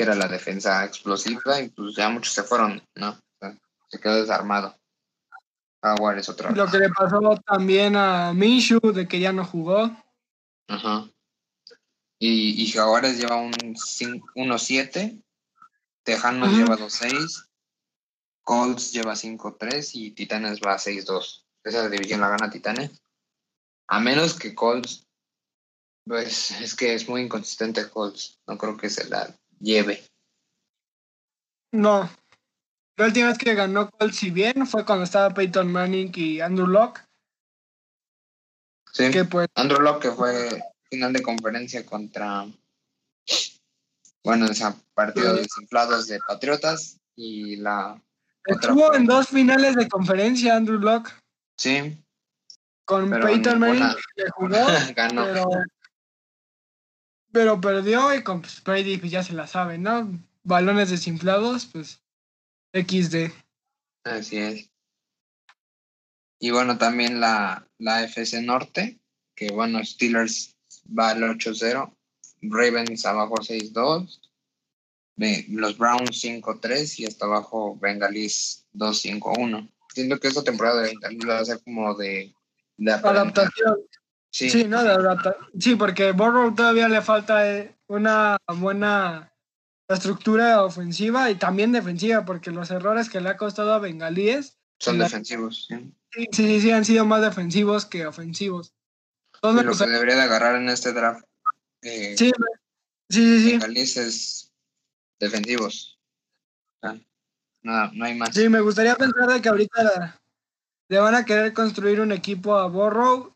que era la defensa explosiva, y pues ya muchos se fueron, ¿no? Se quedó desarmado. Jaguars otra vez. Lo que le pasó también a Minshew, de que ya no jugó. Ajá. Y, y Jaguares lleva un cin- 1-7, Tejanos Ajá. lleva 2-6, Colts lleva 5-3 y Titanes va 6-2. Esa división la gana Titanes. A menos que Colts, pues es que es muy inconsistente Colts. No creo que se la lleve. No. La última vez que ganó Colts, si bien, fue cuando estaba Peyton Manning y Andrew Locke, Sí. que pues Andrew Locke que fue final de conferencia contra, bueno, o sea, partidos desinflados de Patriotas y la estuvo en dos finales de conferencia Andrew Locke. Sí, Con Peyton Manning que jugó, ganó. pero, pero perdió y con pues, Brady pues, ya se la sabe, ¿no? Balones desinflados, pues XD. Así es. Y bueno, también la, la FC Norte, que bueno, Steelers va al 8-0, Ravens abajo 6-2, ve- los Browns 5-3 y hasta abajo Bengalis 2-5-1. Siento que esta temporada de va a ser como de, de. Adaptación. Sí, Sí, ¿no? De sí, porque Burrow todavía le falta eh, una buena estructura ofensiva y también defensiva, porque los errores que le ha costado a Bengalíes, son defensivos. Sí. sí, sí, sí, han sido más defensivos que ofensivos. Entonces, lo que gustaría- debería de agarrar en este draft eh, sí, sí, sí. Bengalis es defensivos. Ah, nada, no hay más. Sí, me gustaría pensar de que ahorita la- le van a querer construir un equipo a Borrow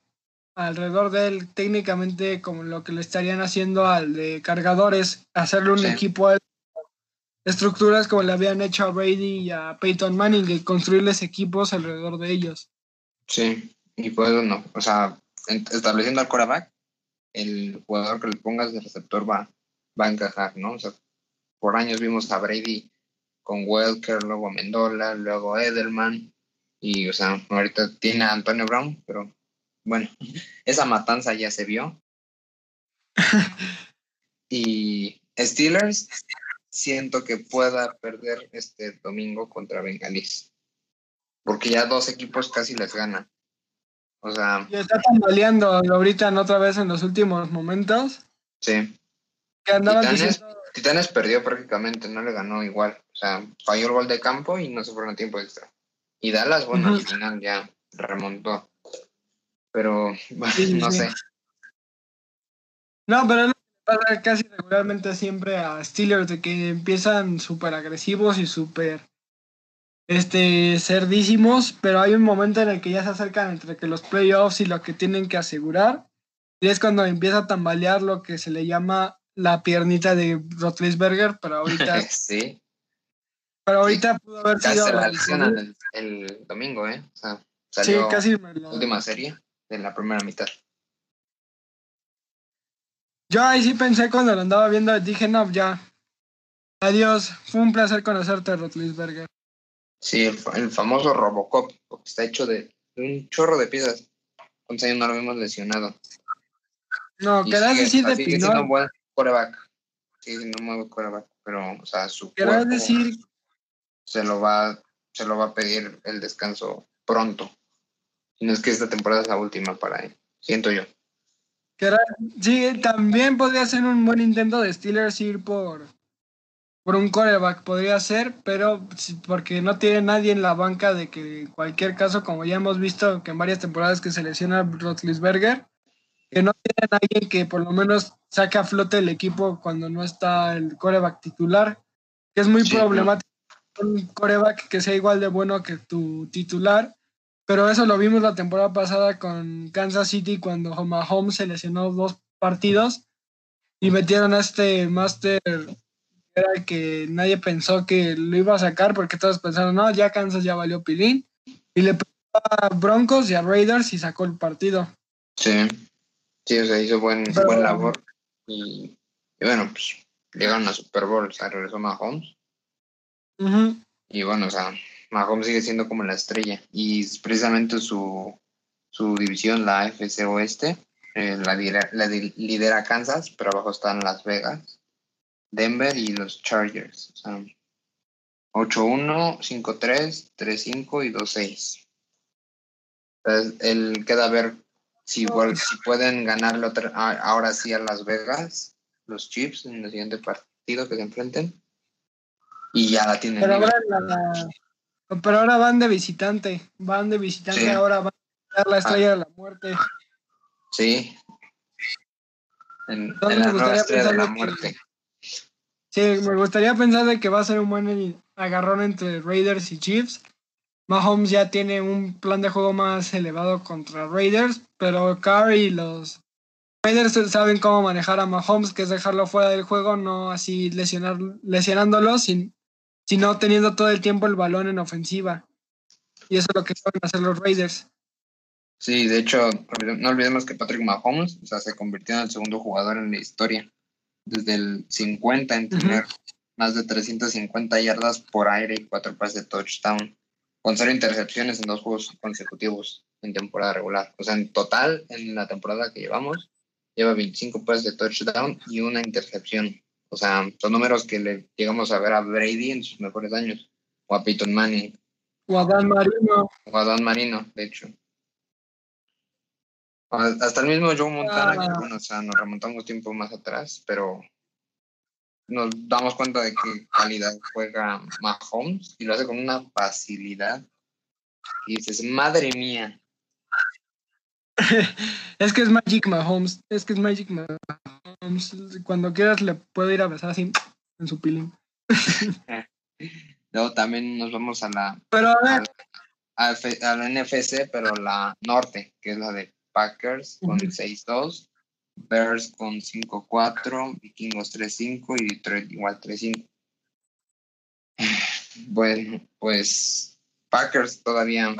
alrededor de él, técnicamente como lo que le estarían haciendo al de cargadores, hacerle un Sí. equipo a él, estructuras como le habían hecho a Brady y a Peyton Manning, y construirles equipos alrededor de ellos. Sí, y pues no, o sea, en- estableciendo al quarterback, el jugador que le pongas de receptor va, va a encajar, ¿no? O sea, por años vimos a Brady con Welker, luego a Mendola, luego Edelman, y o sea, ahorita tiene a Antonio Brown, pero bueno, esa matanza ya se vio. y, Steelers, siento que pueda perder este domingo contra Bengalis. Porque ya dos equipos casi les ganan. O sea. Y está tambaleando ahorita en otra vez en los últimos momentos. Sí. Que andaban Titanes, diciendo. Titanes perdió prácticamente, no le ganó igual. O sea, falló el gol de campo y no se fueron a tiempo extra. Y Dallas, bueno, al final ya remontó. Pero, Sí, sí, no sí. sé. No, pero es lo que pasa casi regularmente siempre a Steelers, de que empiezan súper agresivos y súper este, cerdísimos, pero hay un momento en el que ya se acercan entre que los playoffs y lo que tienen que asegurar, y es cuando empieza a tambalear lo que se le llama la piernita de Rotlisberger, pero ahorita, sí, pero ahorita pudo haber casi sido... se la el, el domingo, ¿eh? O sea, Sí, salió casi me lo- la última serie de la primera mitad. Yo ahí sí pensé cuando lo andaba viendo, dije, no, ya. Adiós, fue un placer conocerte, Rotlisberger. Sí, el, fa- el famoso Robocop, porque está hecho de, un chorro de piezas. ¿Cuántos años no lo hemos lesionado? No, sigue- decir de sigue siendo un Pinol, buen quarterback. Sigue siendo un buen quarterback, pero, o sea, su cuerpo decir, se lo va se lo va a pedir el descanso pronto. Y no es que esta temporada es la última para él, siento yo. sí, también podría ser un buen intento de Steelers ir por, por un coreback, podría ser, pero porque no tiene nadie en la banca de que en cualquier caso, como ya hemos visto que en varias temporadas que se lesiona Rotlisberger, que no tiene alguien que por lo menos saque a flote el equipo cuando no está el coreback titular, que es muy Sí, problemático un coreback que sea igual de bueno que tu titular, pero eso lo vimos la temporada pasada con Kansas City cuando Mahomes se lesionó dos partidos y metieron a este Master que era que nadie pensó que lo iba a sacar porque todos pensaron, no, ya Kansas ya valió pilín y le pegó a Broncos y a Raiders y sacó el partido. Sí, sí, o sea, hizo buen, Pero- buen labor. Y, y bueno, pues llegaron a Super Bowl, o sea, regresó Mahomes. Y bueno, o sea, Mahomes sigue siendo como la estrella. Y precisamente su, su división, la AFC Oeste, eh, la, lidera, la lidera Kansas, pero abajo están Las Vegas, Denver y los Chargers. O sea, 8-1, 5-3, 3-5 y 2-6. Entonces, él queda a ver si, vuel- si pueden ganarle otra, ahora sí a Las Vegas, los Chiefs, en el siguiente partido que se enfrenten. Y ya la tienen. Pero ahora, la- pero ahora van de visitante, van de visitante, Sí. ahora van a dar la estrella de la muerte. Sí. En, Entonces en la me nueva estrella de pensar la de que- muerte. Sí, me gustaría pensar de que va a ser un buen agarrón entre Raiders y Chiefs. Mahomes ya tiene un plan de juego más elevado contra Raiders, pero Carr y los Raiders saben cómo manejar a Mahomes, que es dejarlo fuera del juego, no así lesionar, lesionándolo, sin, sino teniendo todo el tiempo el balón en ofensiva. Y eso es lo que saben hacer los Raiders. Sí, de hecho, no olvidemos que Patrick Mahomes o sea, se convirtió en el segundo jugador en la historia. Desde el 50 en tener más de 350 yardas por aire y cuatro pases de touchdown. Con cero intercepciones en dos juegos consecutivos en temporada regular. O sea, en total, en la temporada que llevamos, lleva 25 pases de touchdown y una intercepción. O sea, son números que le llegamos a ver a Brady en sus mejores años. O a Peyton Manning. O a Dan Marino. O a Dan Marino, de hecho. Hasta el mismo Joe Montana, que Ah. bueno, o sea, nos remontamos tiempo más atrás, pero nos damos cuenta de qué calidad juega Mahomes y lo hace con una facilidad. Y dices, madre mía. Es que es Magic Mahomes. Es que es Magic Mahomes. Cuando quieras le puedo ir a besar así en su pilín. Luego también nos vamos a la, Pero a ver, a, F- a la NFC, pero la norte, que es la de Packers con Ujú. 6-2, Bears con 5-4, Vikingos 3-5 y Detroit igual 3-5. Bueno, pues Packers todavía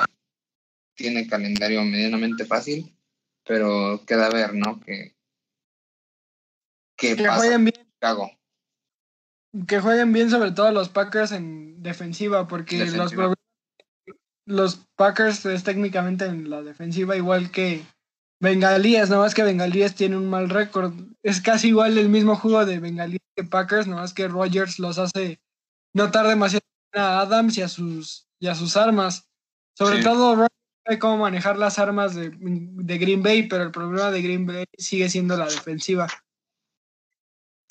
tiene calendario medianamente fácil, pero queda ver, ¿no? Que, que pasa jueguen bien. Chicago. Que jueguen bien, sobre todo los Packers en defensiva, porque los Defensiva. problemas- los Packers es técnicamente en la defensiva, igual que Bengalíes, no más que Bengalíes tiene un mal récord. Es casi igual el mismo juego de Bengalíes que Packers, no más que Rogers los hace notar demasiado a Adams y a sus, y a sus armas. Sobre Sí. todo Rogers sabe cómo manejar las armas de, de Green Bay, pero el problema de Green Bay sigue siendo la defensiva.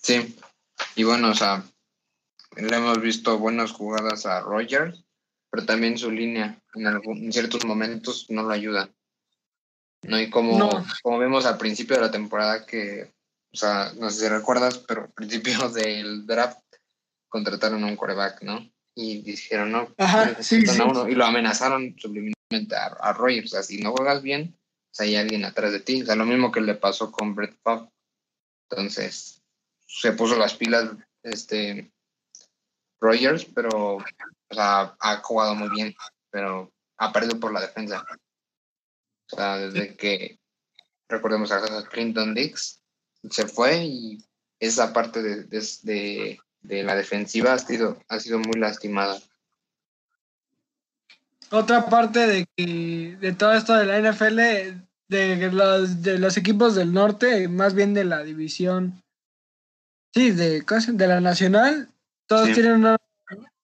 Sí. Y bueno, o sea, le hemos visto buenas jugadas a Rogers, pero también su línea en, algún- en ciertos momentos no lo ayuda. No, y como, No. como vimos al principio de la temporada que, o sea, no sé si recuerdas, pero al principio del draft contrataron a un quarterback, ¿no? Y dijeron, no, Ajá, necesitan sí, a sí. uno, y lo amenazaron subliminalmente a, a Rogers. O sea, si no juegas bien, pues hay alguien atrás de ti. O sea, lo mismo que le pasó con Brett Favre. Entonces, se puso las pilas este Rogers, pero o ha jugado muy bien, pero ha perdido por la defensa. O sea, desde que recordemos a Clinton Dix se fue y esa parte de, de, de, la defensiva ha sido, ha sido muy lastimada. Otra parte de de todo esto de la NFL, de los, de los equipos del norte, más bien de la división, sí, de, de la nacional, todos Sí. tienen una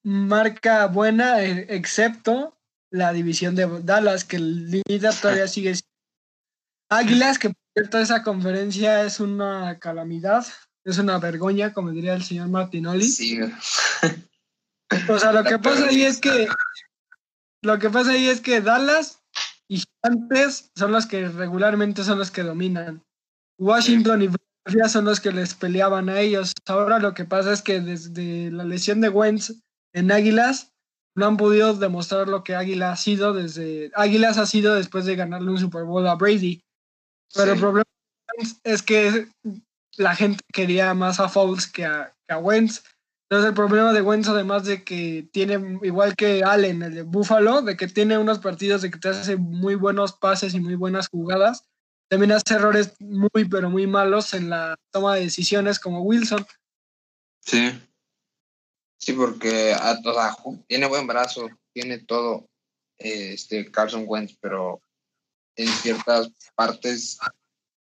marca buena, eh, excepto la división de Dallas, que el líder todavía sigue siendo Águilas, que por cierto esa conferencia es una calamidad, es una vergüenza, como diría el señor Martinoli. Sí, O sea, lo La que pasa ahí es que lo que pasa ahí es que Dallas y Gigantes son los que regularmente son los que dominan. Washington y Philadelphia son los que les peleaban a ellos. Ahora lo que pasa es que desde la lesión de Wentz en Águilas no han podido demostrar lo que Águila ha sido desde Águilas ha sido después de ganarle un Super Bowl a Brady. Pero el Sí. problema de Wentz es que la gente quería más a Foles que a, que a Wentz. Entonces el problema de Wentz, además de que tiene, igual que Allen, el de Buffalo, de que tiene unos partidos de que te hace muy buenos pases y muy buenas jugadas, también hace errores muy, pero muy malos en la toma de decisiones como Wilson. Sí. Sí, porque ah, o sea, tiene buen brazo, tiene todo este Carson Wentz, pero en ciertas partes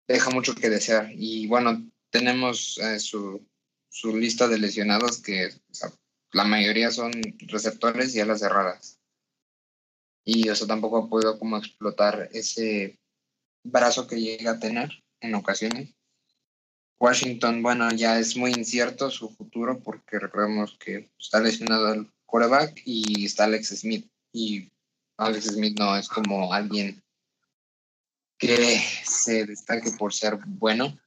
deja mucho que desear. Y bueno, tenemos eh, su, su lista de lesionados que o sea, la mayoría son receptores y alas cerradas. Y eso tampoco ha podido como explotar ese brazo que llega a tener en ocasiones. Washington, bueno, ya es muy incierto su futuro porque recordemos que está lesionado el quarterback y está Alex Smith. Y Alex Smith no es como alguien que se destaque por ser bueno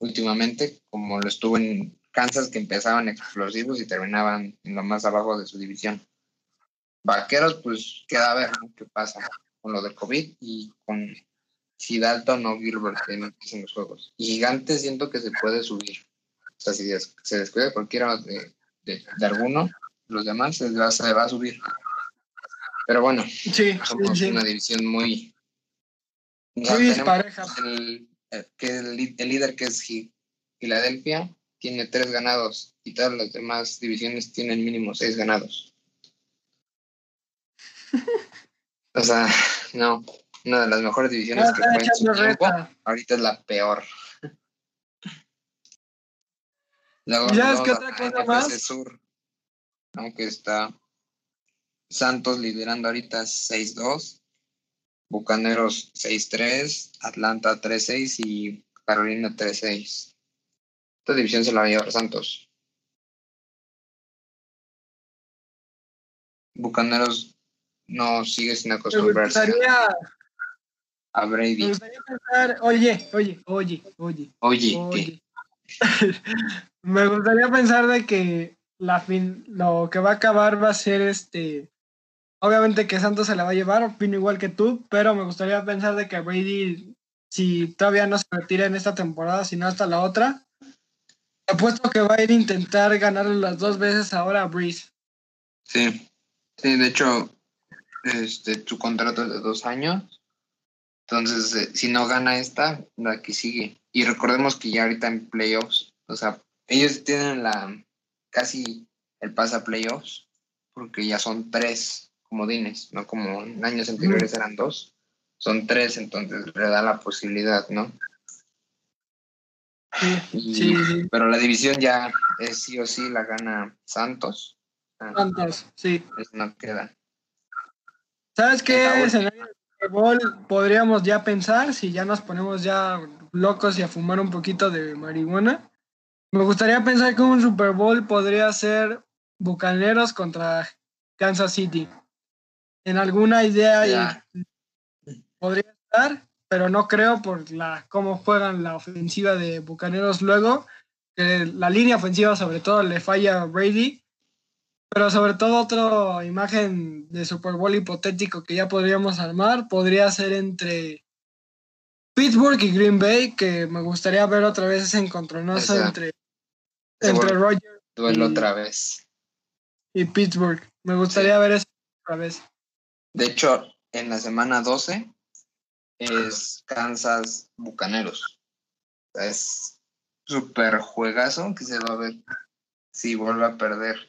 últimamente, como lo estuvo en Kansas, que empezaban explosivos y terminaban en lo más abajo de su división. Vaqueros, pues queda a ver qué pasa con lo del COVID y con si Dalton o Gilbert en, en los juegos. Y Gigantes siento que se puede subir. O sea, si se descuida cualquiera de, de, de alguno, los demás se va, se va a subir. Pero bueno, Sí, somos sí. una división muy... o sea, Muy tenemos dispareja. El, el- que el, el líder que es Filadelfia tiene tres ganados y todas las demás divisiones tienen mínimo seis ganados. O sea, no, una de las mejores divisiones Ah, que fue en su tiempo, ahorita es la peor. Luego, ¿Y sabes luego qué la otra cosa más? Sur, aunque está Santos liderando ahorita 6-2, Bucaneros 6-3, Atlanta 3-6 y Carolina 3-6. Esta división se la va a llevar Santos. Bucaneros no sigue sin Me acostumbrarse gustaría, a me Brady. gustaría pensar, oye, oye, oye, oye, Oye, ¿qué? oye. me gustaría pensar de que la fin, lo que va a acabar va a ser este. Obviamente que Santos se la va a llevar, opino igual que tú, pero me gustaría pensar de que Brady, si todavía no se retira en esta temporada, sino hasta la otra, apuesto que va a ir a intentar ganarle las dos veces ahora a Breeze. Sí, sí, de hecho, este, su contrato es de dos años. Entonces, eh, si no gana esta, la que sigue. Y recordemos que ya ahorita en playoffs, o sea, ellos tienen la casi el pase a playoffs, porque ya son tres comodines, no como en años anteriores eran dos. son tres, entonces le da la posibilidad, ¿no? Sí, Y- sí, sí. Pero la división ya es sí o sí la gana Santos. Ah, Santos, sí. no queda. ¿Sabes qué escenario Super Bowl podríamos ya pensar si ya nos ponemos ya locos y a fumar un poquito de marihuana? Me gustaría pensar que un Super Bowl podría ser Bucaneros contra Kansas City. En alguna idea y- podría estar, pero no creo por la cómo juegan la ofensiva de Bucaneros luego, que la línea ofensiva sobre todo le falla a Brady, pero sobre todo otra imagen de Super Bowl hipotético que ya podríamos armar podría ser entre Pittsburgh y Green Bay, que me gustaría ver otra vez ese encontronazo entre, entre Rogers Duelo y- otra vez. y Pittsburgh. Me gustaría ver eso otra vez. De hecho, en la semana 12 es Kansas Bucaneros. Es súper juegazo que se va a ver si vuelve a perder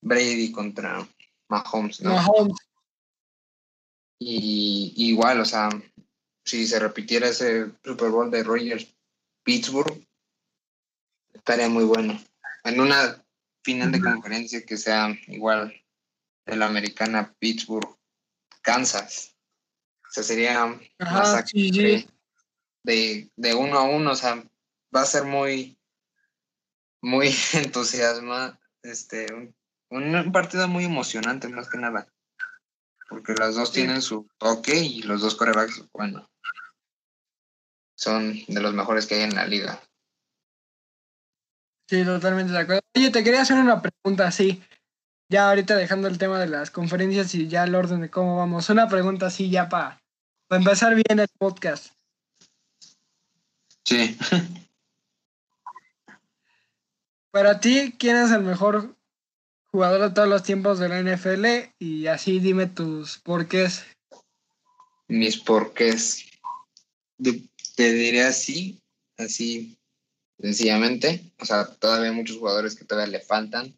Brady contra Mahomes, ¿no? Mahomes, Y igual, o sea, si se repitiera ese Super Bowl de Rogers Pittsburgh, estaría muy bueno. En una final de conferencia que sea igual de la americana Pittsburgh, Kansas. O sea, sería Ajá, masacre sí, sí. de, de uno a uno, o sea, va a ser muy, muy entusiasma, este, un, un partido muy emocionante más que nada, porque las dos Sí. tienen su toque y los dos corebacks, bueno, son de los mejores que hay en la liga. Sí, totalmente de acuerdo. Oye, te quería hacer una pregunta así, ya ahorita dejando el tema de las conferencias y ya el orden de cómo vamos. Una pregunta así ya para empezar bien el podcast. Sí. Para ti, ¿quién es el mejor jugador de todos los tiempos de la NFL? Y así dime tus porqués. Mis porqués. Te diré así, así sencillamente. O sea, todavía hay muchos jugadores que todavía le faltan,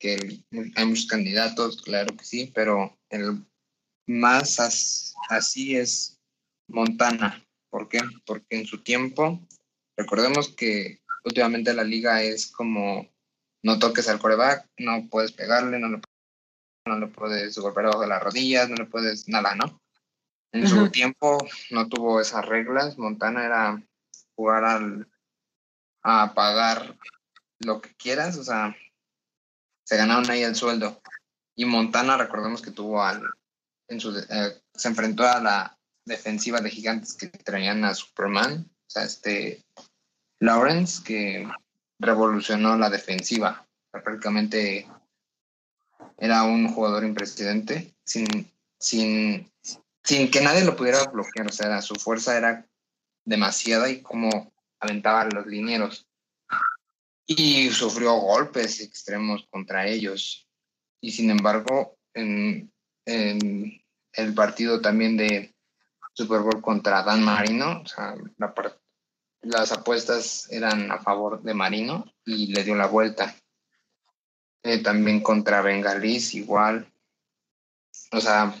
que hay muchos candidatos, claro que sí, pero el más as- así es Montana. ¿Por qué? Porque en su tiempo, recordemos que últimamente la liga es como no toques al coreback, no puedes pegarle, no le, no le puedes golpear abajo de las rodillas, no le puedes nada, ¿no? En su tiempo no tuvo esas reglas. Montana era jugar al, a pagar lo que quieras, o sea, se ganaron ahí el sueldo. Y Montana, recordemos que tuvo al, en su, eh, se enfrentó a la defensiva de gigantes que traían a Superman, o sea, este Lawrence, que revolucionó la defensiva. Prácticamente era un jugador impresionante, sin, sin, sin que nadie lo pudiera bloquear. O sea, su fuerza era demasiada y como aventaba a los linieros. Y sufrió golpes extremos contra ellos. Y sin embargo, en, en el partido también de Super Bowl contra Dan Marino, o sea, la las apuestas eran a favor de Marino y le dio la vuelta. Eh, también contra Bengalis, igual. O sea,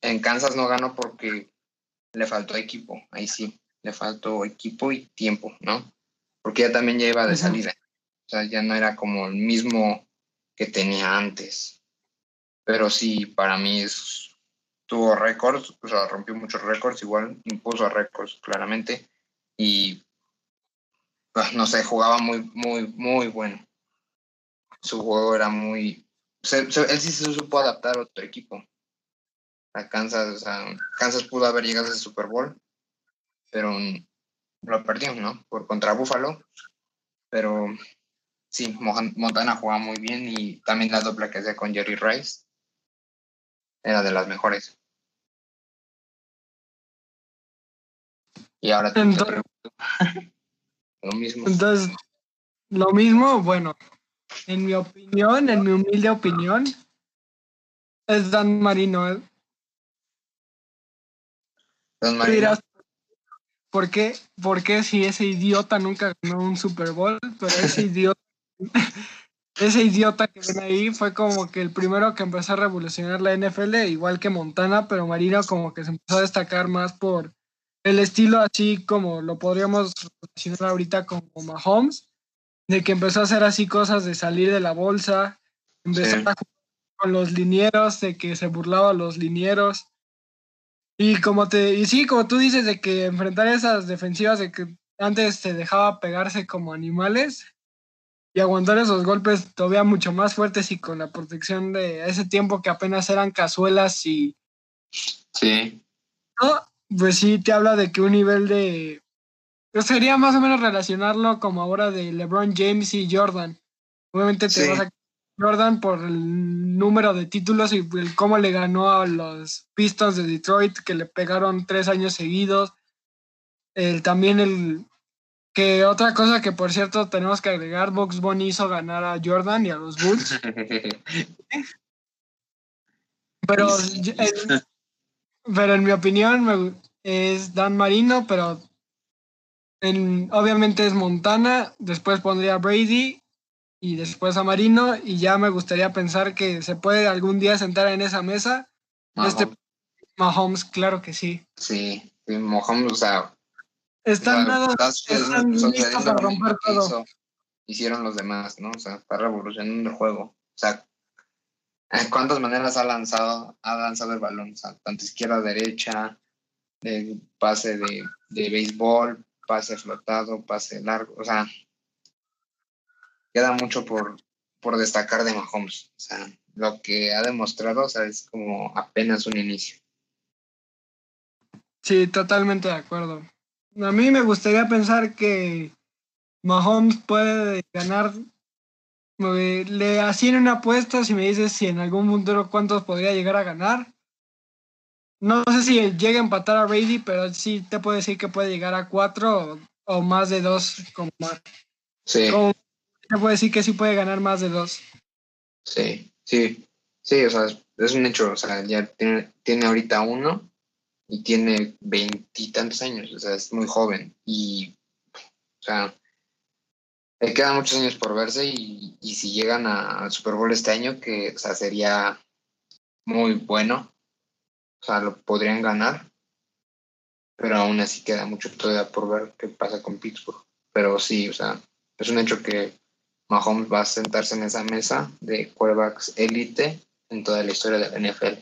en Kansas no ganó porque le faltó equipo, ahí sí, le faltó equipo y tiempo, ¿no? Porque ya también ya iba de salida. O sea, ya no era como el mismo que tenía antes. Pero sí, para mí es, tuvo récords, o sea, rompió muchos récords, igual impuso récords claramente. Y ah, no sé, jugaba muy, muy, muy bueno. Su juego era muy. se- se- él sí se supo adaptar a otro equipo. A Kansas, o sea, Kansas pudo haber llegado a ese Super Bowl, pero lo perdió, ¿no? Por contra Buffalo. Pero sí, Montana jugaba muy bien y también la dupla que hacía con Jerry Rice era de las mejores. Y ahora te Entonces- lo mismo. Entonces, lo mismo, bueno, en mi opinión, en mi humilde opinión, es Dan Marino. ¿eh? Tú Marino, dirás, ¿por qué, ¿por qué si ese idiota nunca ganó un Super Bowl? Pero ese idiota ese idiota que ven ahí fue como que el primero que empezó a revolucionar la NFL, igual que Montana, pero Marino como que se empezó a destacar más por el estilo así como lo podríamos relacionar ahorita como Mahomes, de que empezó a hacer así cosas de salir de la bolsa, empezó a jugar con los linieros, de que se burlaba a los linieros. Y como te, y sí, como tú dices, de que enfrentar esas defensivas de que antes se dejaba pegarse como animales y aguantar esos golpes todavía mucho más fuertes y con la protección de ese tiempo que apenas eran cazuelas y... Sí. Pues sí, te habla de que un nivel de... Pues sería más o menos relacionarlo como ahora de LeBron James y Jordan. Obviamente te vas a Jordan por el número de títulos y el cómo le ganó a los Pistons de Detroit que le pegaron tres años seguidos. El, también el que otra cosa que por cierto tenemos que agregar, Box Bunny hizo ganar a Jordan y a los Bulls. pero, pero en mi opinión es Dan Marino, pero en, obviamente es Montana, después pondría Brady y después a Marino y ya me gustaría pensar que se puede algún día sentar en esa mesa. Este Mahomes, claro que sí. Sí, Mahomes, o sea, están, listos para romper todo. hicieron los demás, ¿no? O sea, está revolucionando el juego. O sea, ¿en cuántas maneras ha lanzado, ha lanzado el balón? Tanto izquierda, derecha, de pase de, de béisbol, pase flotado, pase largo. O sea, queda mucho por, por destacar de Mahomes. O sea, lo que ha demostrado, es como apenas un inicio. Sí, totalmente de acuerdo. A mí me gustaría pensar que Mahomes puede ganar. Le hacían una apuesta si me dices si en algún punto cuántos podría llegar a ganar. No sé si llega a empatar a Brady, pero sí te puedo decir que puede llegar a cuatro o, más de dos. Como, sí. te puedo decir que sí puede ganar más de dos. Sí, sí, sí, o sea, es, un hecho. O sea, ya tiene, tiene ahorita uno y tiene veintitantos años, o sea, es muy joven y, o sea, le quedan muchos años por verse y, si llegan al Super Bowl este año, que, o sea, sería muy bueno, o sea, lo podrían ganar, pero aún así queda mucho todavía por ver qué pasa con Pittsburgh. Pero sí, o sea, es un hecho que Mahomes va a sentarse en esa mesa de quarterbacks élite en toda la historia de la NFL.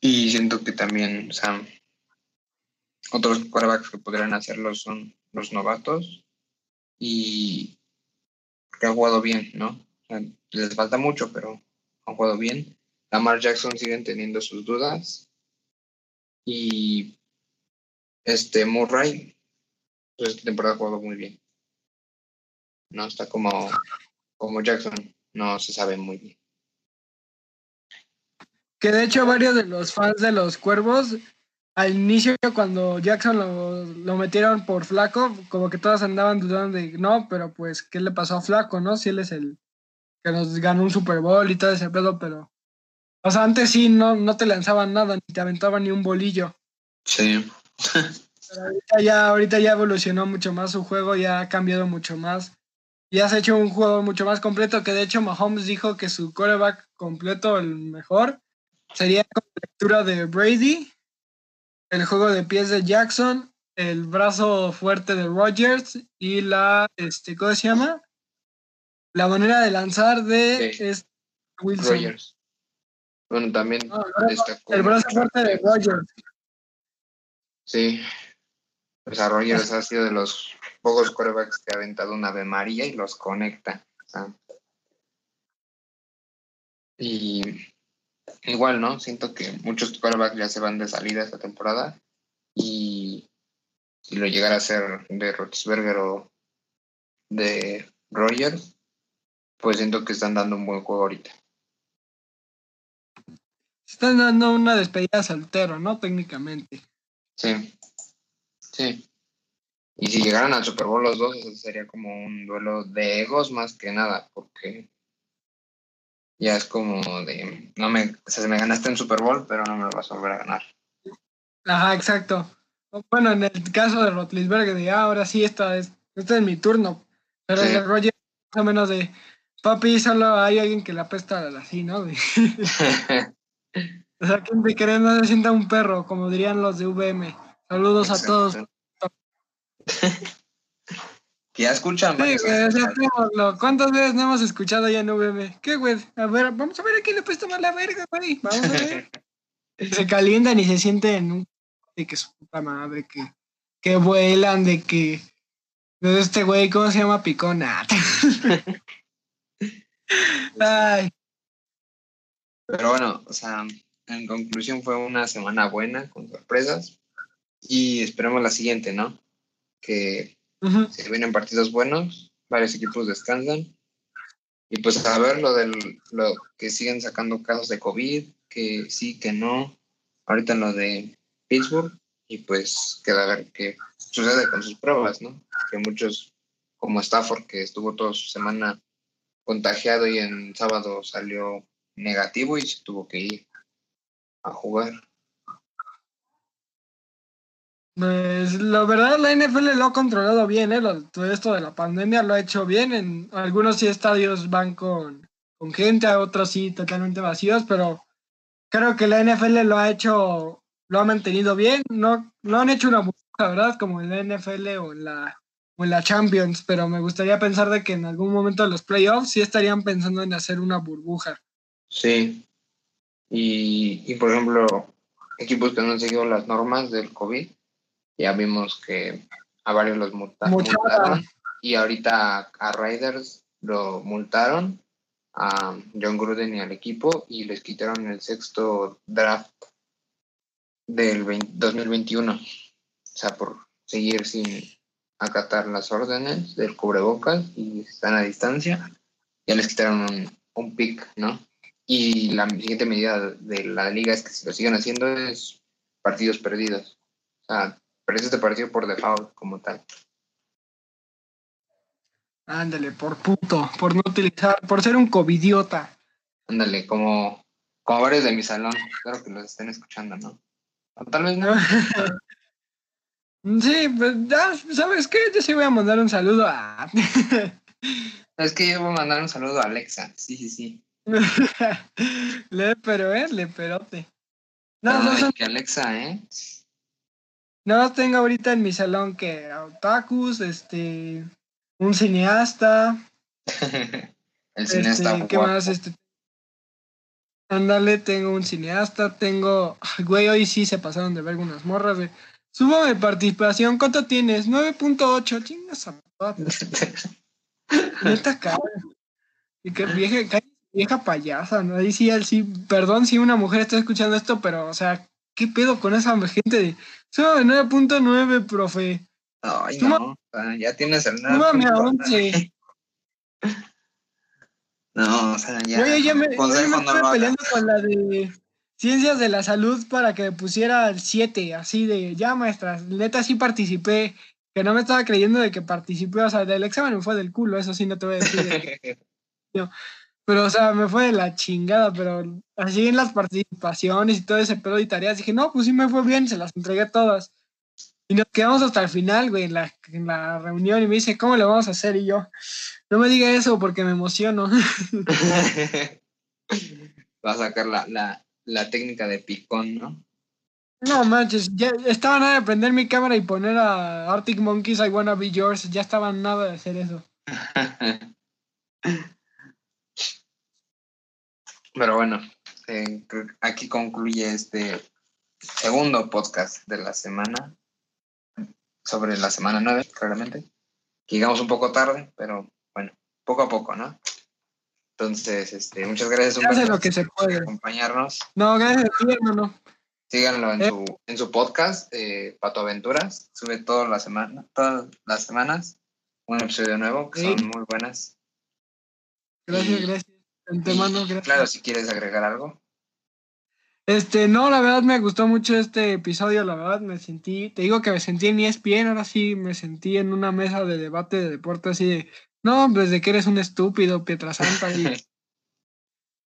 Y siento que también, o sea, otros quarterbacks que podrían hacerlo son los novatos y que han jugado bien, ¿no? les falta mucho, pero han jugado bien. Lamar Jackson siguen teniendo sus dudas. Y este Murray, pues esta temporada ha jugado muy bien. No está como, como Jackson, no se sabe muy bien. Que de hecho varios de los fans de los Cuervos, al inicio cuando Jackson lo, metieron por Flaco, como que todos andaban dudando de, no, pero pues, ¿qué le pasó a Flaco, no? Si él es el que nos ganó un Super Bowl y todo ese pedo, pero... O sea, antes sí no, no te lanzaban nada, ni te aventaban ni un bolillo. Sí. pero ahorita ya, ahorita ya evolucionó mucho más su juego, ya ha cambiado mucho más. Y has hecho un juego mucho más completo, que de hecho Mahomes dijo que su coreback completo, el mejor, sería con lectura de Brady, el juego de pies de Jackson, el brazo fuerte de Rogers y la, este, ¿cómo se llama? La manera de lanzar de Wilson. Rogers. Bueno, también el brazo fuerte de Rogers. Sí. Pues a Rogers ha sido de los pocos corebacks que ha aventado una Ave María y los conecta. Y igual, ¿no? Siento que muchos quarterbacks ya se van de salida esta temporada y si lo llegara a ser de Roethlisberger o de Rogers, pues siento que están dando un buen juego ahorita. Están dando una despedida soltero, ¿no? Técnicamente. Sí, sí. Y si llegaran al Super Bowl los dos, sería como un duelo de egos más que nada, porque ya es como de, no me, o sea, me ganaste en Super Bowl, pero no me lo vas a volver a ganar. Ajá, exacto. bueno, en el caso de Rotlisberger, de ah, ahora sí, esta es, este es mi turno. Pero Sí. el Roger, más o menos de, papi, solo hay alguien que le apesta así, ¿no? O sea, quien te cree no se sienta un perro, como dirían los de VM. Saludos a todos. que ya escuchan. Sí, ¿cuántas veces no hemos escuchado ya en VM? ¿Qué, güey? A ver, vamos a ver a quién le apesta más la verga, güey. Vamos a ver. se calientan y se sienten un de que su puta madre, que, que vuelan, de que de este güey, ¿cómo se llama? Picona. Ay, Pero bueno, o sea, en conclusión fue una semana buena con sorpresas y esperemos la siguiente, ¿no? Que ujú. se vienen partidos buenos, varios equipos descansan y pues a ver lo del lo que siguen sacando casos de COVID, que sí, que no, ahorita lo de Pittsburgh y pues queda a ver qué sucede con sus pruebas, ¿no? Que muchos como Stafford que estuvo toda su semana contagiado y en sábado salió negativo y se tuvo que ir a jugar. Pues la verdad la NFL lo ha controlado bien, ¿eh? Todo esto de la pandemia lo ha hecho bien. En algunos sí estadios van con, con gente, a otros sí totalmente vacíos, pero creo que la NFL lo ha hecho, lo ha mantenido bien. No, no han hecho una burbuja, ¿verdad? Como en la NFL o en la, o en la Champions, pero me gustaría pensar de que en algún momento de los playoffs sí estarían pensando en hacer una burbuja. Sí. Y, y por ejemplo, equipos que no han seguido las normas del COVID, ya vimos que a varios los multa- multaron y ahorita a, a Raiders lo multaron, a John Gruden y al equipo y les quitaron el sexto draft del 20 2021. O sea, por seguir sin acatar las órdenes del cubrebocas y están a distancia, ya les quitaron un, un pick, ¿no? Y la siguiente medida de la liga es que si lo siguen haciendo es partidos perdidos. O sea, perdes este partido por default como tal. Ándale, por puto, por no utilizar, por ser un covidiota. Ándale, como, como varios de mi salón. Espero que los estén escuchando, ¿no? O tal vez no. Sí, pues ya, ¿sabes qué? Yo sí voy a mandar un saludo a. Es que yo voy a mandar un saludo a Alexa. Sí, sí, sí. le pero es, le perote. No, no, Ay, son- que Alexa, ¿eh? No tengo ahorita en mi salón que otakus, este, un cineasta, El cine está este, ¿qué más? Este, ándale, tengo un cineasta, tengo, ay, güey, hoy sí se pasaron de ver algunas morras, güey. Subo mi participación, ¿cuánto tienes? 9.8, chingas a. Neta cara. Y que vieja, vieja payasa, ¿no? Ahí sí, él sí, perdón si una mujer está escuchando esto, pero, o sea, ¿qué pedo con esa gente de sube 9.9, profe? Ay, no. o sea, ya tienes el Súbame a 9.9. 11. No, o sea, ya. Oye, ya me, consejo me no estuve peleando con la de Ciencias de la Salud para que pusiera el 7, así de, ya maestra, neta sí participé, que no me estaba creyendo de que participé, o sea, del examen me fue del culo, eso sí no te voy a decir. de que- pero, o sea, me fue de la chingada, pero así en las participaciones y todo ese pedo y tareas, dije, no, pues sí me fue bien, se las entregué todas. Y nos quedamos hasta el final, güey, en la, en la reunión y me dice, ¿cómo le vamos a hacer? Y yo, no me diga eso porque me emociono. Va a sacar la, la, la técnica de picón, ¿no? No manches, ya estaba nada de prender mi cámara y poner a Arctic Monkeys I Wanna Be Yours, ya estaba nada de hacer eso. Pero bueno, eh, aquí concluye este segundo podcast de la semana, sobre la semana 9, claramente. Llegamos un poco tarde, pero bueno, poco a poco, ¿no? Entonces, este, muchas gracias Humberto, lo que se por puede. acompañarnos. No, gracias a ti, hermano. Síganlo en Eh. su, en su podcast, eh, Pato Aventuras. Sube todas las semanas, todas las semanas un episodio nuevo, que Sí. son muy buenas. Gracias, Y- gracias. Antemano, gracias. Claro, si quieres agregar algo. Este, no, la verdad me gustó mucho este episodio, la verdad me sentí, te digo que me sentí en ESPN, ahora sí me sentí en una mesa de debate de deporte así de, no, pues de que eres un estúpido, Pietrasanta. y-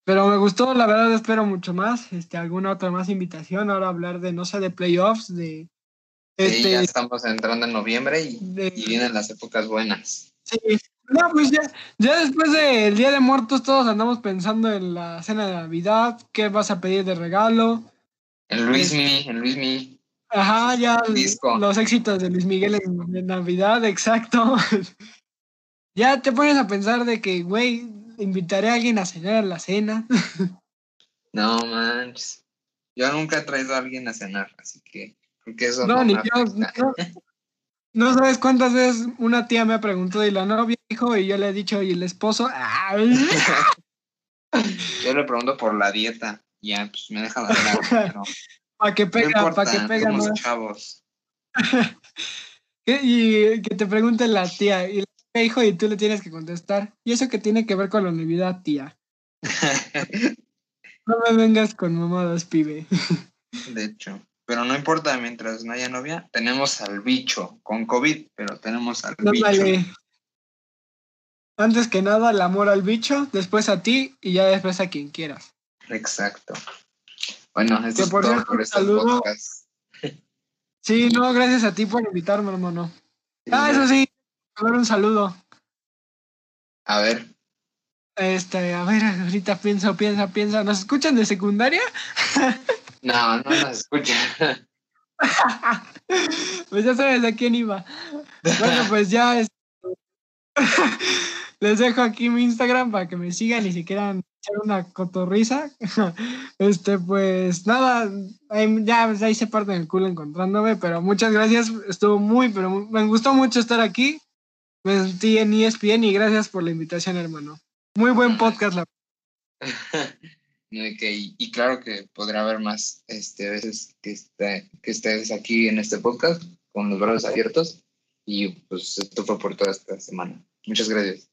Pero me gustó, la verdad espero mucho más, este, alguna otra más invitación, ahora hablar de, no sé, de playoffs, de, Sí, Este, ya estamos entrando en noviembre y, de- y vienen las épocas buenas. sí. No, pues ya, ya después del Día de Muertos todos andamos pensando en la cena de Navidad, qué vas a pedir de regalo. En Luismi, en Luismi. Ajá, ya Disco. los éxitos de Luis Miguel en, en Navidad, exacto. ya te pones a pensar de que, güey, invitaré a alguien a cenar a la cena. No manches. Yo nunca he traído a alguien a cenar, así que creo que eso No, no ni yo. No, no sabes cuántas veces una tía me ha preguntado, ¿y la novia, hijo? Y yo le he dicho, ¿y el esposo? Ay, Yo le pregunto por la dieta. y Ya, pues me dejan hablar. pero para que pega, para que pega somos más. chavos. Y que te pregunte la tía, ¿y la hijo? Y tú le tienes que contestar. ¿Y eso qué tiene que ver con la Navidad, tía? No me vengas con mamadas, pibe. De hecho. Pero no importa, mientras no haya novia, tenemos al bicho con COVID, pero tenemos al No, bicho. Antes que nada, el amor al bicho, después a ti y ya después a quien quieras. Exacto. Bueno, esto Que es por todo por saludo. podcasts. Sí, no, gracias a ti por invitarme, hermano. Ah, eso sí, a ver un saludo. A ver, Este, a ver, ahorita pienso, piensa, piensa. ¿Nos escuchan de secundaria? no, no nos escuchan. pues ya sabes a quién iba. Bueno, pues ya es- les dejo aquí mi Instagram para que me sigan y si quieran echar una cotorriza. Este, pues nada, ahí- ya ahí se parte el culo encontrándome, pero muchas gracias. Estuvo muy, pero muy- me gustó mucho estar aquí. Me sentí en ESPN y gracias por la invitación, hermano. Muy buen podcast, la y, que- y- y claro que podrá haber más este, veces que, esté, que estés aquí en este podcast con los brazos abiertos. Y pues esto fue por toda esta semana. Muchas gracias.